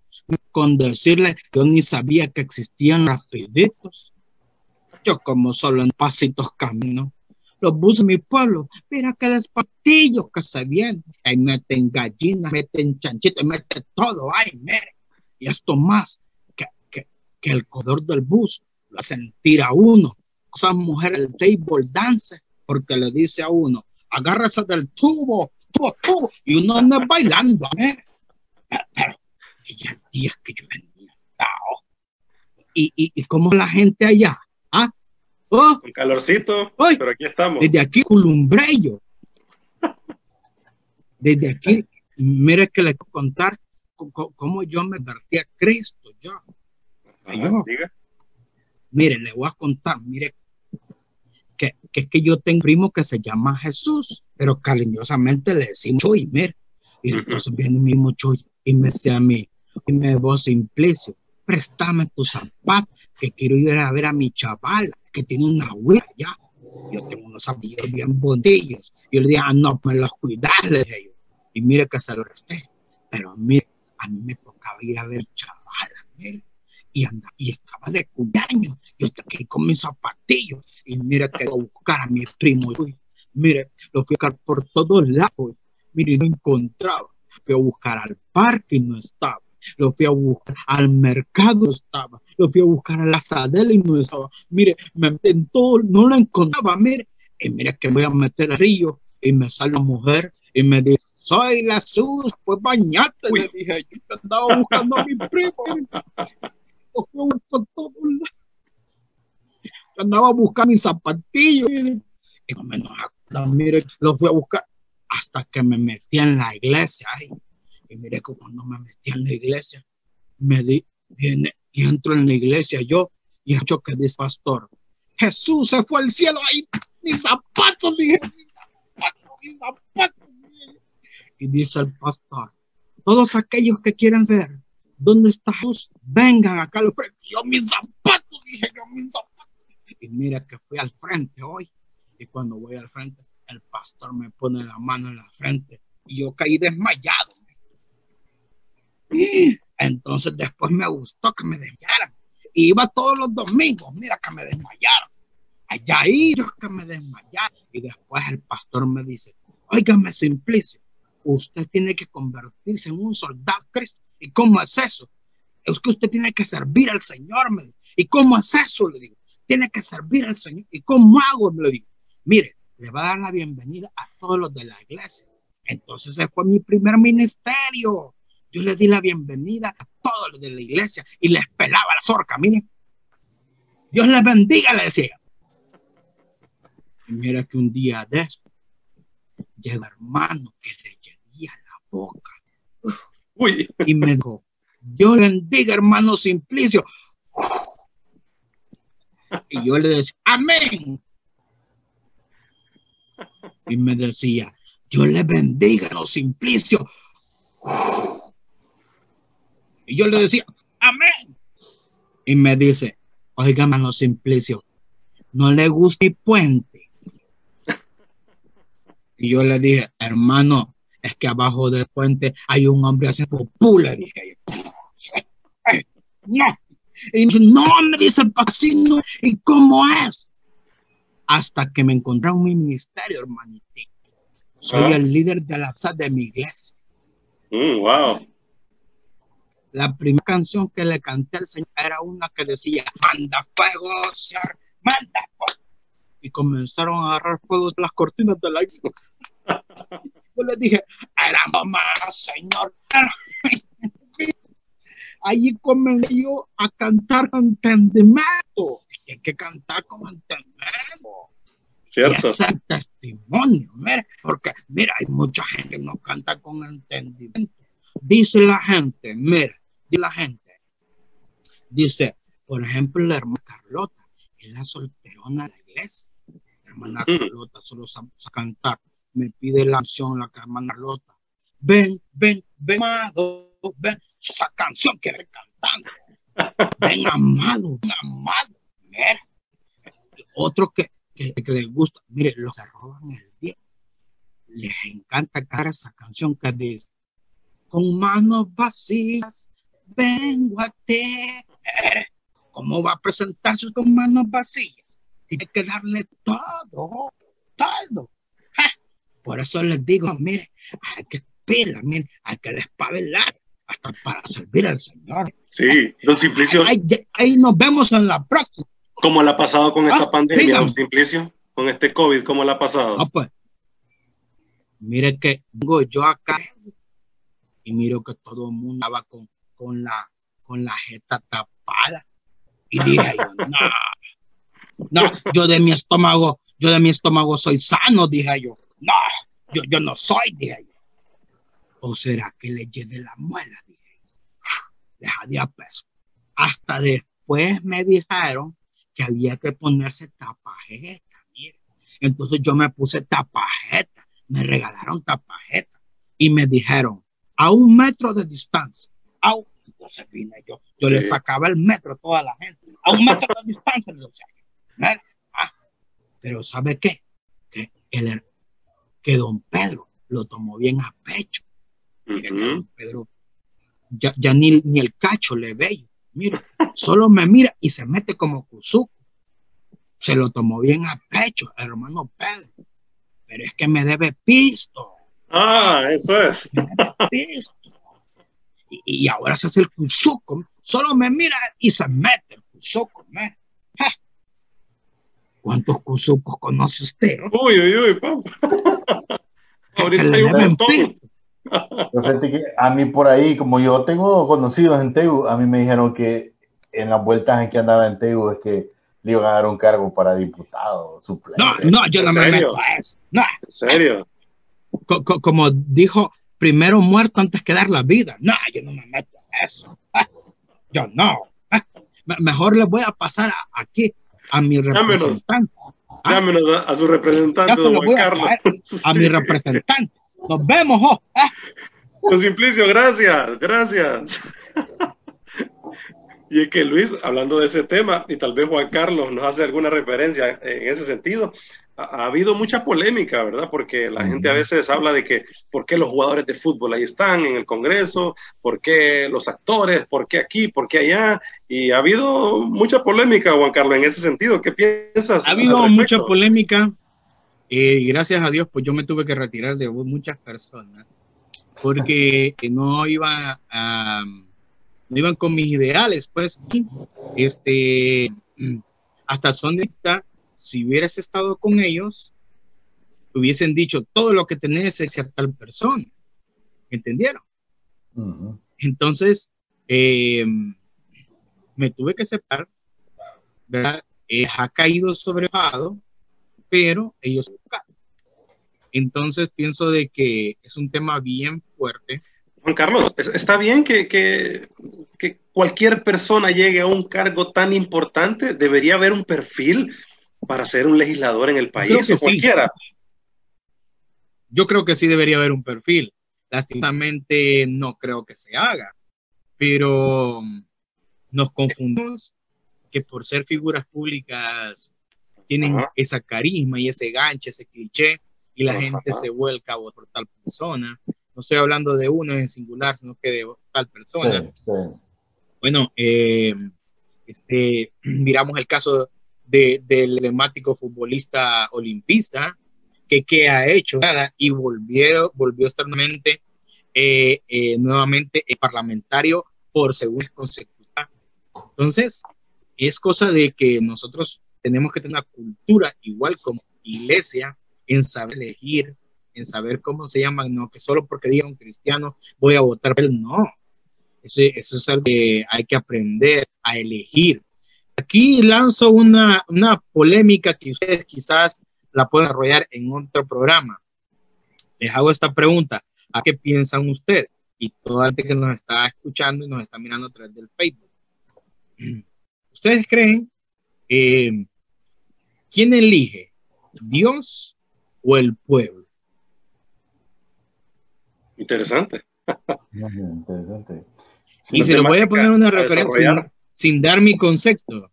Speaker 4: con decirle yo ni sabía que existían rapiditos. Yo como solo en pasitos camino los buses mi pueblo, mira que despatillos que se vienen, ahí meten gallinas, meten chanchitos, meten todo, ay, mire, y esto más que, que, que el corredor del bus lo hacen a uno, esas mujeres del table dance, porque le dice a uno, agárrese del tubo, tubo, tubo, y uno anda bailando, ¿eh? Pero, pero que ya días que yo venía, y, y, y como la gente allá,
Speaker 2: Oh, calorcito, pero aquí estamos.
Speaker 4: Desde aquí, Culumbrello.
Speaker 6: Desde aquí, mire que le quiero contar cómo yo me vertí a Cristo, yo. yo. Mire, le voy a contar, mire, que, que, que yo tengo un primo que se llama Jesús, pero cariñosamente le decimos Chuy, mire. Y entonces viene mi mismo Chuy y me dice a mí, y me voz Simplicio, préstame tus zapatos, que quiero ir a ver a mi chaval, que tiene una huella ya. Yo tengo unos zapatillos bien bondillos. Yo le dije, ah, no, me los cuidas, le dije yo. Y mire que se lo resté. Pero mire, a mí me tocaba ir a ver chaval, mire. Y, anda, y estaba de cumpleaños. Yo aquí con mis zapatillos. Y mire que voy a buscar a mi primo. Mire, lo fui a buscar por todos lados. Mire, no encontraba. Fui a buscar al parque y no estaba. Lo fui a buscar al mercado, no estaba, lo fui a buscar a la sadela y no estaba. Mire, me metí en todo, no lo encontraba, mire, y mira que voy a meter al río. Y me sale una mujer y me dice, soy la SUS, pues bañate, le dije, yo andaba buscando a mi primo, lo fui a buscar todo andaba buscando mis zapatillos, y no me lo fui a buscar hasta que me metí en la iglesia, ay, y mire que cuando me metí en la iglesia, me di, viene y entro en la iglesia yo y hecho que dice pastor, Jesús se fue al cielo ahí, mis zapatos, dije, mis zapatos, mis zapatos. Y dice el pastor, todos aquellos que quieran ver dónde está Jesús, vengan acá al frente. Yo mis zapatos, dije yo mis zapatos. Y mira que fui al frente hoy. Y cuando voy al frente, el pastor me pone la mano en la frente y yo caí desmayado. Entonces después me gustó que me desmayaran. Iba todos los domingos, mira que me desmayaron. Allá yo que me desmayaron. Y después el pastor me dice, óigame Simplicio, usted tiene que convertirse en un soldado Cristo. ¿Y cómo es eso? Es que usted tiene que servir al Señor, me ¿Y cómo es eso? Le digo, tiene que servir al Señor. ¿Y cómo hago? Le digo, mire, le va a dar la bienvenida a todos los de la iglesia. Entonces ese fue mi primer ministerio. Yo le di la bienvenida a todos los de la iglesia y les pelaba la zorca, miren. Dios les bendiga, le decía. Y mira que un día de eso llega hermano que le llenía la boca. Uy. Y me dijo, Dios bendiga, hermano Simplicio. Y yo le decía, amén. Y me decía, Dios le bendiga, hermano Simplicio. Y yo le decía, amén. Y me dice, oiga, mano Simplicio, no le gusta mi puente. Y yo le dije, hermano, es que abajo del puente hay un hombre haciendo pupú, le dije. No. Y me dice, no, me dice el pasino, ¿y cómo es? Hasta que me encontré en mi ministerio, hermanito. Soy el líder de la de mi iglesia.
Speaker 2: Mm, wow
Speaker 6: la primera canción que le canté al Señor era una que decía, manda fuego, Señor, manda fuego. Y comenzaron a agarrar fuego de las cortinas de la isla. Yo le dije, era mamá, Señor. Allí comencé yo a cantar con entendimiento. Hay que cantar con entendimiento.
Speaker 2: Cierto.
Speaker 6: Y es el testimonio, mira, porque mira, hay mucha gente que no canta con entendimiento. Dice la gente, mira, de la gente. Dice, por ejemplo, la hermana Carlota, es la solterona de la iglesia. La hermana mm. Carlota solo sabe cantar. Me pide la canción la hermana Carlota. Ven, ven, ven, amado, ven. Esa canción que le cantando. Ven, amado, ven, amado. Otro que, que, que les gusta, mire, los que roban el día. Les encanta cantar esa canción que dice, con manos vacías vengo a ti. ¿Cómo va a presentarse con manos vacías? Tiene que darle todo, todo. Por eso les digo, mire, hay que esperar, mire, hay que despabilar hasta para servir al Señor.
Speaker 2: Sí, don Simplicio.
Speaker 6: Ahí, nos vemos en la próxima.
Speaker 2: ¿Cómo le ha pasado con esta ah, pandemia, don Simplicio? Con este COVID, ¿cómo le ha pasado?
Speaker 6: No, pues, mire que vengo yo acá y miro que todo el mundo estaba con con la, con la jeta tapada. Y dije yo, no, no, yo de mi estómago, yo de mi estómago soy sano, dije yo. No, yo, yo no soy, dije yo.
Speaker 4: ¿O será que le llene la muela? Dije, deja de peso. Hasta después me dijeron que había que ponerse tapajeta, mire. Entonces yo me puse tapajeta, me regalaron tapajeta y me dijeron, a un metro de distancia, a un... entonces vine yo, yo le sacaba el metro a toda la gente, a un metro de distancia, ah, pero ¿sabe qué? Que, el, que don Pedro lo tomó bien a pecho. don Pedro ya, ya ni, ni, el cacho le ve. Mira, solo me mira y se mete como cuzuco. Se lo tomó bien a pecho, hermano Pedro. Pero es que me debe pisto.
Speaker 2: Ah, eso es.
Speaker 4: Y, ahora se hace el cuzuco. Solo me mira y se mete el cuzuco. ¿Cuántos cuzucos conoce usted?
Speaker 2: Uy, uy, uy, papá. Ahorita hay un montón.
Speaker 3: A mí por ahí, como yo tengo conocidos en Tegu, a mí me dijeron que en las vueltas en que andaba en Tegu es que le iban a dar un cargo para diputado, suplente.
Speaker 4: No, no, yo no me meto a eso. No.
Speaker 2: ¿En serio?
Speaker 4: como dijo, primero muerto antes que dar la vida. No, yo no me meto a eso. Ah, yo no. Ah, mejor le voy a pasar aquí a mi representante.
Speaker 2: Llámenos, ah, a su representante, don Carlos.
Speaker 4: A, mi representante. Nos vemos, oh.
Speaker 2: Don Simplicio, gracias, gracias. Y es que Luis, hablando de ese tema, y tal vez Juan Carlos nos hace alguna referencia en ese sentido, ha, habido mucha polémica, ¿verdad? Porque la gente a veces habla de que por qué los jugadores de fútbol ahí están en el Congreso, por qué los actores, por qué aquí, por qué allá, y ha habido mucha polémica, Juan Carlos, en ese sentido. ¿Qué piensas?
Speaker 4: Ha habido mucha polémica, eh, y gracias a Dios, pues yo me tuve que retirar de muchas personas, porque no iba a no iban con mis ideales, pues, este, hasta son esta, si hubieras estado con ellos, hubiesen dicho todo lo que tenés es a tal persona, ¿entendieron? Entonces, em, me tuve que separar, ¿verdad? Eh, ha caído sobrepado, pero ellos entonces pienso de que es un tema bien fuerte
Speaker 2: Juan Carlos, está bien que, cualquier persona llegue a un cargo tan importante, debería haber un perfil para ser un legislador en el país o cualquiera.
Speaker 4: Yo creo que sí debería haber un perfil. Lástimamente no creo que se haga, pero nos confundimos que por ser figuras públicas tienen esa carisma y ese ganche, ese cliché, y la gente se vuelca por tal persona no estoy hablando de uno en singular, sino que de tal persona. Bueno, eh, este, miramos el caso del emblemático futbolista olimpista, que, que ha hecho nada y volvió, volvió a estar nuevamente, eh, eh, nuevamente parlamentario por segunda consecutiva. Entonces, es cosa de que nosotros tenemos que tener una cultura igual como iglesia en saber elegir, en saber cómo se llaman, no que solo porque diga un cristiano voy a votar él, no. Eso, eso es algo que hay que aprender a elegir. Aquí lanzo una, una polémica que ustedes quizás la pueden desarrollar en otro programa. Les hago esta pregunta. ¿A qué piensan ustedes? Y toda gente que nos está escuchando y nos está mirando a través del Facebook. ¿Ustedes creen eh, quién elige? ¿Dios o el pueblo?
Speaker 2: Interesante.
Speaker 4: Y se lo voy a poner una referencia sin, dar mi concepto.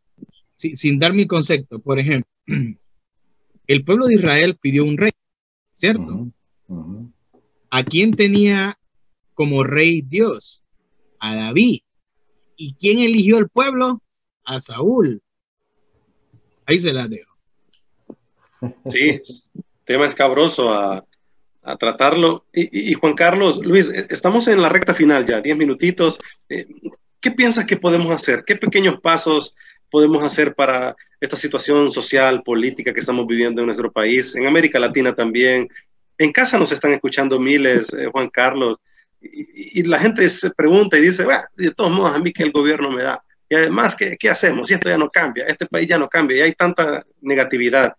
Speaker 4: Sin, dar mi concepto. Por ejemplo, el pueblo de Israel pidió un rey, ¿cierto? ¿A quién tenía como rey Dios? A David. ¿Y quién eligió el pueblo? A Saúl. Ahí se la dejo.
Speaker 2: Sí, tema escabroso a, tratarlo. Y, Juan Carlos, Luis, e, estamos en la recta final ya, diez minutitos. Eh, ¿Qué piensas que podemos hacer? ¿Qué pequeños pasos podemos hacer para esta situación social, política que estamos viviendo en nuestro país, en América Latina también? En casa nos están escuchando miles, eh, Juan Carlos, y, la gente se pregunta y dice, de todos modos, a mí que el gobierno me da. Y además, ¿qué, ¿qué hacemos? Si esto ya no cambia, este país ya no cambia, y hay tanta negatividad.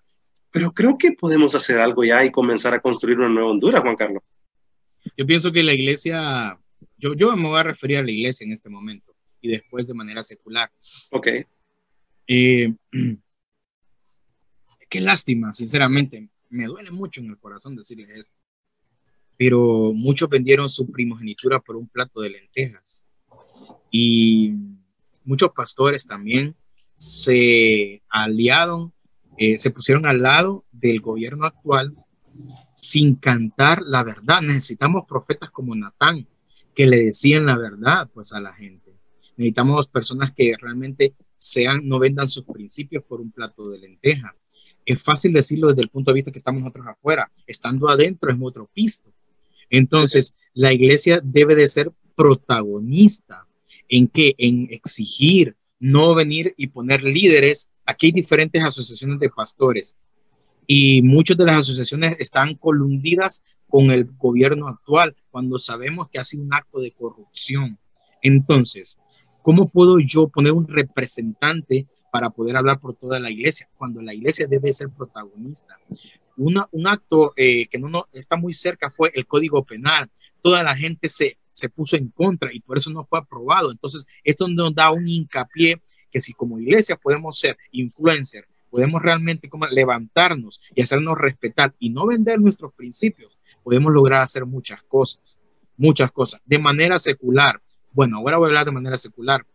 Speaker 2: Pero creo que podemos hacer algo ya y comenzar a construir una nueva Honduras, Juan Carlos.
Speaker 4: Yo pienso que la iglesia, yo, yo me voy a referir a la iglesia en este momento y después de manera secular.
Speaker 2: Ok.
Speaker 4: Eh, qué lástima, sinceramente. Me duele mucho en el corazón decirles esto. Pero muchos vendieron su primogenitura por un plato de lentejas. Y muchos pastores también se aliaron, eh, se pusieron al lado del gobierno actual sin cantar la verdad. Necesitamos profetas como Natán que le decían la verdad pues a la gente. Necesitamos personas que realmente sean, no vendan sus principios por un plato de lenteja. Es fácil decirlo desde el punto de vista que estamos nosotros afuera, estando adentro es otro pisto. Entonces, la iglesia debe de ser protagonista en que en exigir, no venir y poner líderes. Aquí hay diferentes asociaciones de pastores y muchas de las asociaciones están colundidas con el gobierno actual cuando sabemos que ha sido un acto de corrupción. Entonces, ¿cómo puedo yo poner un representante para poder hablar por toda la iglesia cuando la iglesia debe ser protagonista? un acto eh, que no, no está muy cerca fue el Código Penal. Toda la gente se, se puso en contra y por eso no fue aprobado. Entonces, esto nos da un hincapié que si como iglesia podemos ser influencer, podemos realmente como levantarnos y hacernos respetar y no vender nuestros principios, podemos lograr hacer muchas cosas, muchas cosas, de manera secular. Bueno, ahora voy a hablar de manera secular.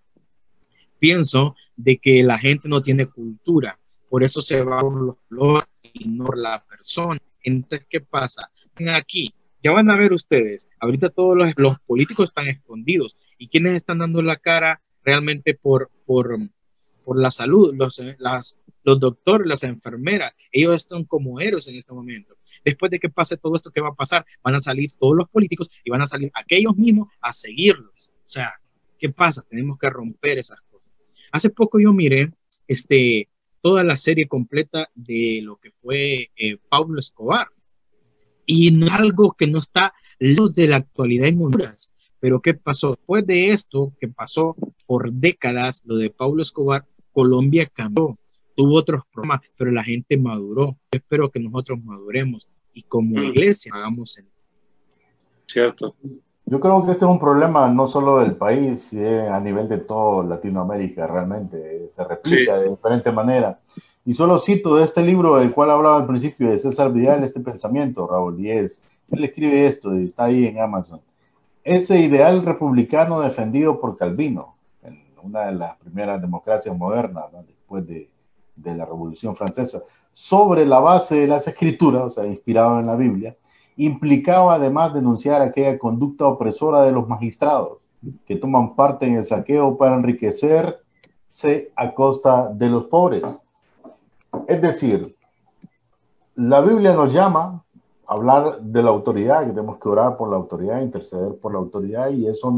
Speaker 4: Pienso de que la gente no tiene cultura, por eso se va por los flores y no la persona. Entonces, ¿qué pasa? Aquí, ya van a ver ustedes, ahorita todos los, los políticos están escondidos y quienes están dando la cara realmente por, por, por la salud, los, las, los doctores, las enfermeras, ellos están como héroes en este momento. Después de que pase todo esto, ¿qué va a pasar? Van a salir todos los políticos y van a salir aquellos mismos a seguirlos. O sea, ¿qué pasa? Tenemos que romper esas cosas. Hace poco yo miré este, toda la serie completa de lo que fue eh, Pablo Escobar y algo que no está lejos de la actualidad en Honduras. Pero ¿qué pasó? Después de esto que pasó por décadas, lo de Pablo Escobar, Colombia cambió, tuvo otros problemas, pero la gente maduró. Yo espero que nosotros maduremos y como mm. iglesia hagamos
Speaker 2: el... Cierto.
Speaker 3: Yo creo que este es un problema no solo del país, eh, a nivel de toda Latinoamérica, realmente se replica de diferente manera. Y solo cito de este libro del cual hablaba al principio de César Vidal este pensamiento, Raúl Díez. Él escribe esto y está ahí en Amazon. Ese ideal republicano defendido por Calvino, en una de las primeras democracias modernas, después de, de la Revolución Francesa, sobre la base de las escrituras, o sea, inspirado en la Biblia, implicaba además denunciar aquella conducta opresora de los magistrados que toman parte en el saqueo para enriquecerse a costa de los pobres. Es decir, la Biblia nos llama hablar de la autoridad, que tenemos que orar por la autoridad, interceder por la autoridad, y eso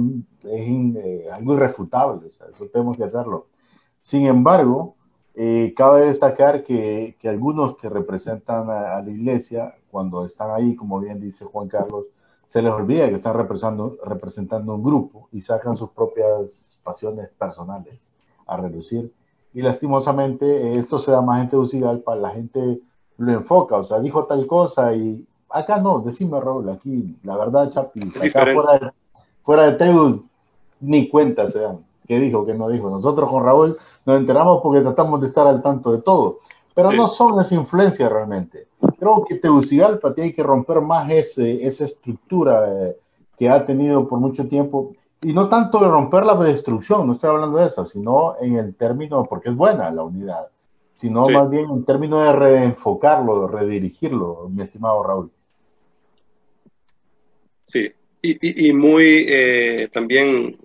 Speaker 3: es eh, algo irrefutable, eso tenemos que hacerlo. Sin embargo, eh, cabe destacar que, que, algunos que representan a, la iglesia, cuando están ahí, como bien dice Juan Carlos, se les olvida que están representando, representando un grupo y sacan sus propias pasiones personales a reducir. Y lastimosamente esto se da más en para la gente lo enfoca, o sea, dijo tal cosa y acá no, decime Raúl, aquí la verdad, Chapi, acá fuera de, fuera de Teus ni cuenta se dan qué dijo, qué no dijo. Nosotros con Raúl nos enteramos porque tratamos de estar al tanto de todo, pero no son esa influencia realmente. Creo que Tegucigalpa tiene que romper más ese, esa estructura eh, que ha tenido por mucho tiempo, y no tanto de romper la destrucción, no estoy hablando de eso, sino en el término, porque es buena la unidad, sino más bien en términos de reenfocarlo, de redirigirlo, mi estimado Raúl.
Speaker 2: Sí, y, y, muy eh, también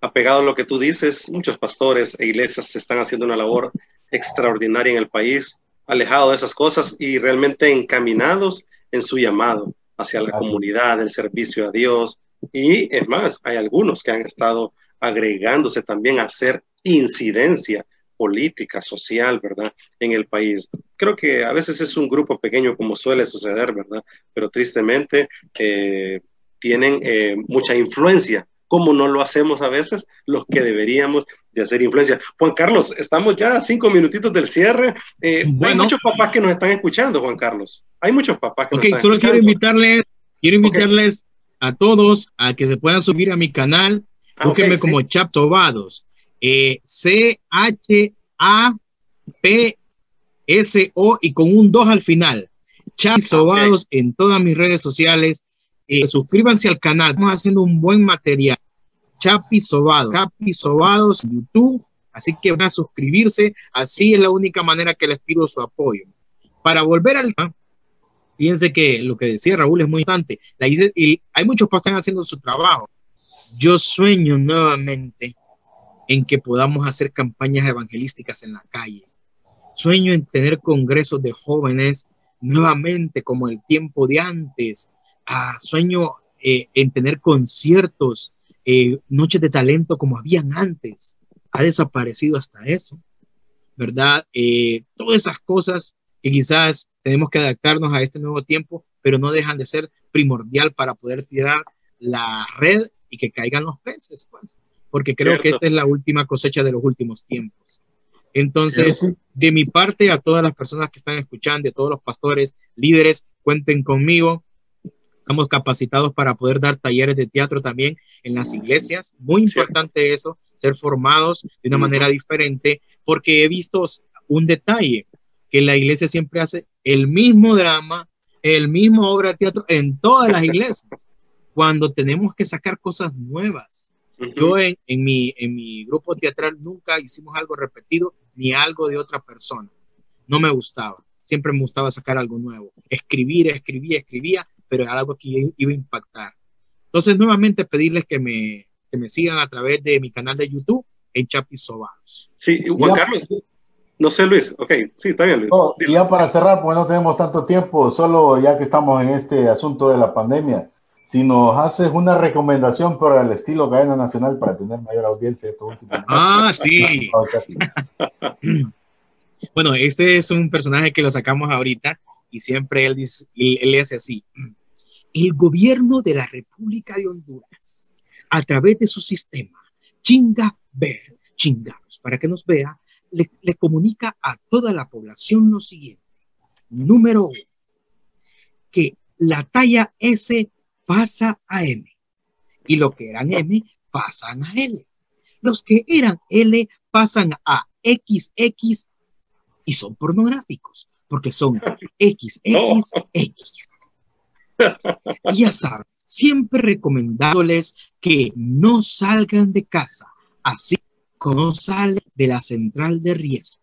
Speaker 2: apegado a lo que tú dices, muchos pastores e iglesias están haciendo una labor extraordinaria en el país, alejados de esas cosas y realmente encaminados en su llamado hacia la comunidad, el servicio a Dios. Y es más, hay algunos que han estado agregándose también a hacer incidencia política, social, ¿verdad? En el país. Creo que a veces es un grupo pequeño como suele suceder, ¿verdad? Pero tristemente eh, tienen eh, mucha influencia como no lo hacemos a veces los que deberíamos de hacer influencia. Juan Carlos, estamos ya a cinco minutitos del cierre. Eh, hay muchos papás que nos están escuchando, Juan Carlos. Hay muchos papás que nos están
Speaker 4: solo quiero invitarles, quiero invitarles a todos a que se puedan subir a mi canal. Ah, Búsquenme como Chap Sobados. Eh, C-H-A-P-S-O y con un 2 al final. Chap Sobados en todas mis redes sociales. Eh, suscríbanse al canal. Estamos haciendo un buen material. Chapi Sobados. Chapi Sobados en YouTube. Así que van a suscribirse. Así es la única manera que les pido su apoyo. Para volver al fíjense que lo que decía Raúl es muy importante. y hay muchos que están haciendo su trabajo. Yo sueño nuevamente en que podamos hacer campañas evangelísticas en la calle. Sueño en tener congresos de jóvenes nuevamente como el tiempo de antes. Ah, sueño eh, en tener conciertos, eh, noches de talento como habían antes. Ha desaparecido hasta eso, ¿verdad? Eh, todas esas cosas que quizás tenemos que adaptarnos a este nuevo tiempo, pero no dejan de ser primordial para poder tirar la red y que caigan los peces, pues, porque creo que esta es la última cosecha de los últimos tiempos. Entonces, de mi parte, a todas las personas que están escuchando, a todos los pastores, líderes, cuenten conmigo. Estamos capacitados para poder dar talleres de teatro también en las iglesias. Muy importante eso, ser formados de una manera diferente, porque he visto un detalle que la iglesia siempre hace el mismo drama, el mismo obra de teatro en todas las iglesias, cuando tenemos que sacar cosas nuevas. Yo en, en, mi, en mi grupo teatral nunca hicimos algo repetido ni algo de otra persona. No me gustaba. Siempre me gustaba sacar algo nuevo. Escribir, escribía, escribía, pero era algo que iba a impactar. Entonces, nuevamente pedirles que me, que me sigan a través de mi canal de YouTube en Chapis Sobanos.
Speaker 2: Sí, Juan Carlos, no sé, Luis. Ok, sí, está bien, Luis.
Speaker 3: y ya para cerrar, pues no tenemos tanto tiempo, solo ya que estamos en este asunto de la pandemia, si nos haces una recomendación para el estilo cadena nacional para tener mayor audiencia estos últimos
Speaker 4: Ah, sí. bueno, este es un personaje que lo sacamos ahorita y siempre él, dice, él, él hace así. El gobierno de la República de Honduras, a través de su sistema, chinga ver, chingados, para que nos vea, le, comunica a toda la población lo siguiente. Número uno, que la talla S pasa a M y lo que eran M pasan a L. Los que eran L pasan a XX y son pornográficos porque son XXX. Y ya saben, siempre recomendándoles que no salgan de casa, así como sale de la central de riesgo.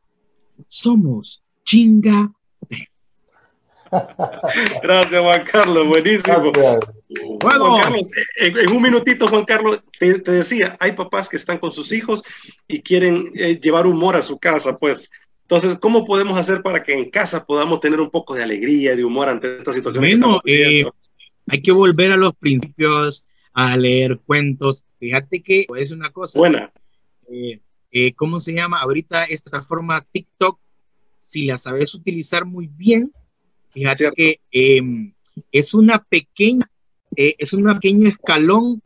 Speaker 4: Somos chinga.
Speaker 2: Gracias, Juan Carlos, buenísimo. Bueno, Carlos, en, un minutito, Juan Carlos, te, decía, hay papás que están con sus hijos y quieren eh, llevar humor a su casa, pues. Entonces, ¿cómo podemos hacer para que en casa podamos tener un poco de alegría de humor ante esta situación?
Speaker 4: Bueno, eh, hay que volver a los principios, a leer cuentos. Fíjate que es una cosa.
Speaker 2: Buena.
Speaker 4: Eh, eh, ¿cómo se llama? Ahorita esta forma TikTok, si la sabes utilizar muy bien, fíjate que em, es una pequeña, eh, es un pequeño escalón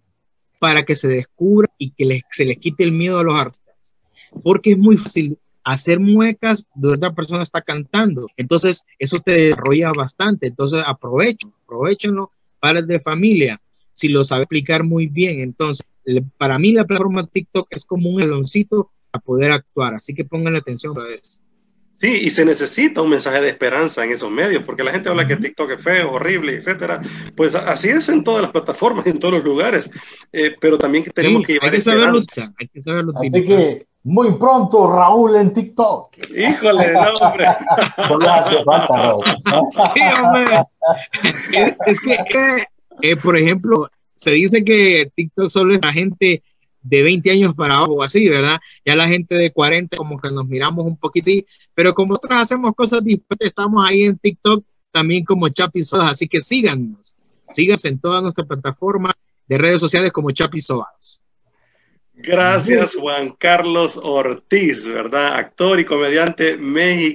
Speaker 4: para que se descubra y que se les quite el miedo a los artistas. Porque es muy fácil hacer muecas de otra persona está cantando. Entonces, eso te desarrolla bastante. Entonces, aprovecho, aprovechenlo, para de familia, si lo sabe explicar muy bien. Entonces, para mí la plataforma TikTok es como un eloncito a poder actuar, así que pongan atención a eso.
Speaker 2: Sí, y se necesita un mensaje de esperanza en esos medios, porque la gente habla que TikTok es feo, horrible, etcétera. Pues así es en todas las plataformas, en todos los lugares. Eh, pero también que tenemos que llevar hay que saberlo,
Speaker 3: hay que saberlo Así que muy pronto Raúl en TikTok.
Speaker 2: Híjole, no, hombre.
Speaker 4: sí, hombre. Es, que, eh, por ejemplo, se dice que TikTok solo es la gente de 20 años para abajo, así, ¿verdad? Ya la gente de 40 como que nos miramos un poquito, pero como nosotros hacemos cosas diferentes, estamos ahí en TikTok también como Chapisodas, así que síganos, síganos en todas nuestras plataformas de redes sociales como Chapisodas.
Speaker 2: Gracias, Juan Carlos Ortiz, ¿verdad? Actor y comediante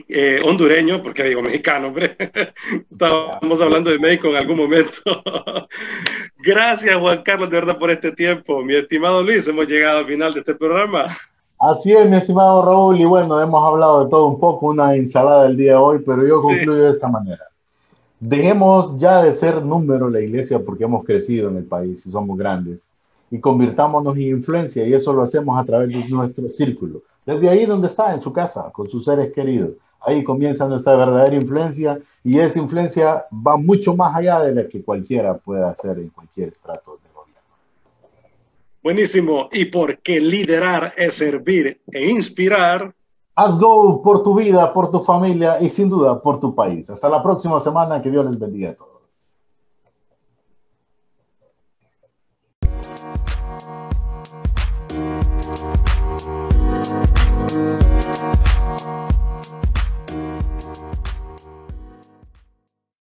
Speaker 2: eh, hondureño, porque digo mexicano, hombre. Estábamos hablando de México en algún momento. Gracias, Juan Carlos, de verdad, por este tiempo. Mi estimado Luis, hemos llegado al final de este programa.
Speaker 3: Así es, mi estimado Raúl, y bueno, hemos hablado de todo un poco, una ensalada del día de hoy, pero yo concluyo de esta manera. Dejemos ya de ser número la iglesia porque hemos crecido en el país y somos grandes y convirtámonos en influencia y eso lo hacemos a través de nuestro círculo. Desde ahí donde está, en su casa, con sus seres queridos. Ahí comienza nuestra verdadera influencia y esa influencia va mucho más allá de la que cualquiera pueda hacer en cualquier estrato de gobierno.
Speaker 2: Buenísimo. Y porque liderar es servir e inspirar.
Speaker 3: Haz go por tu vida, por tu familia y sin duda por tu país. Hasta la próxima semana. Que Dios les bendiga a todos.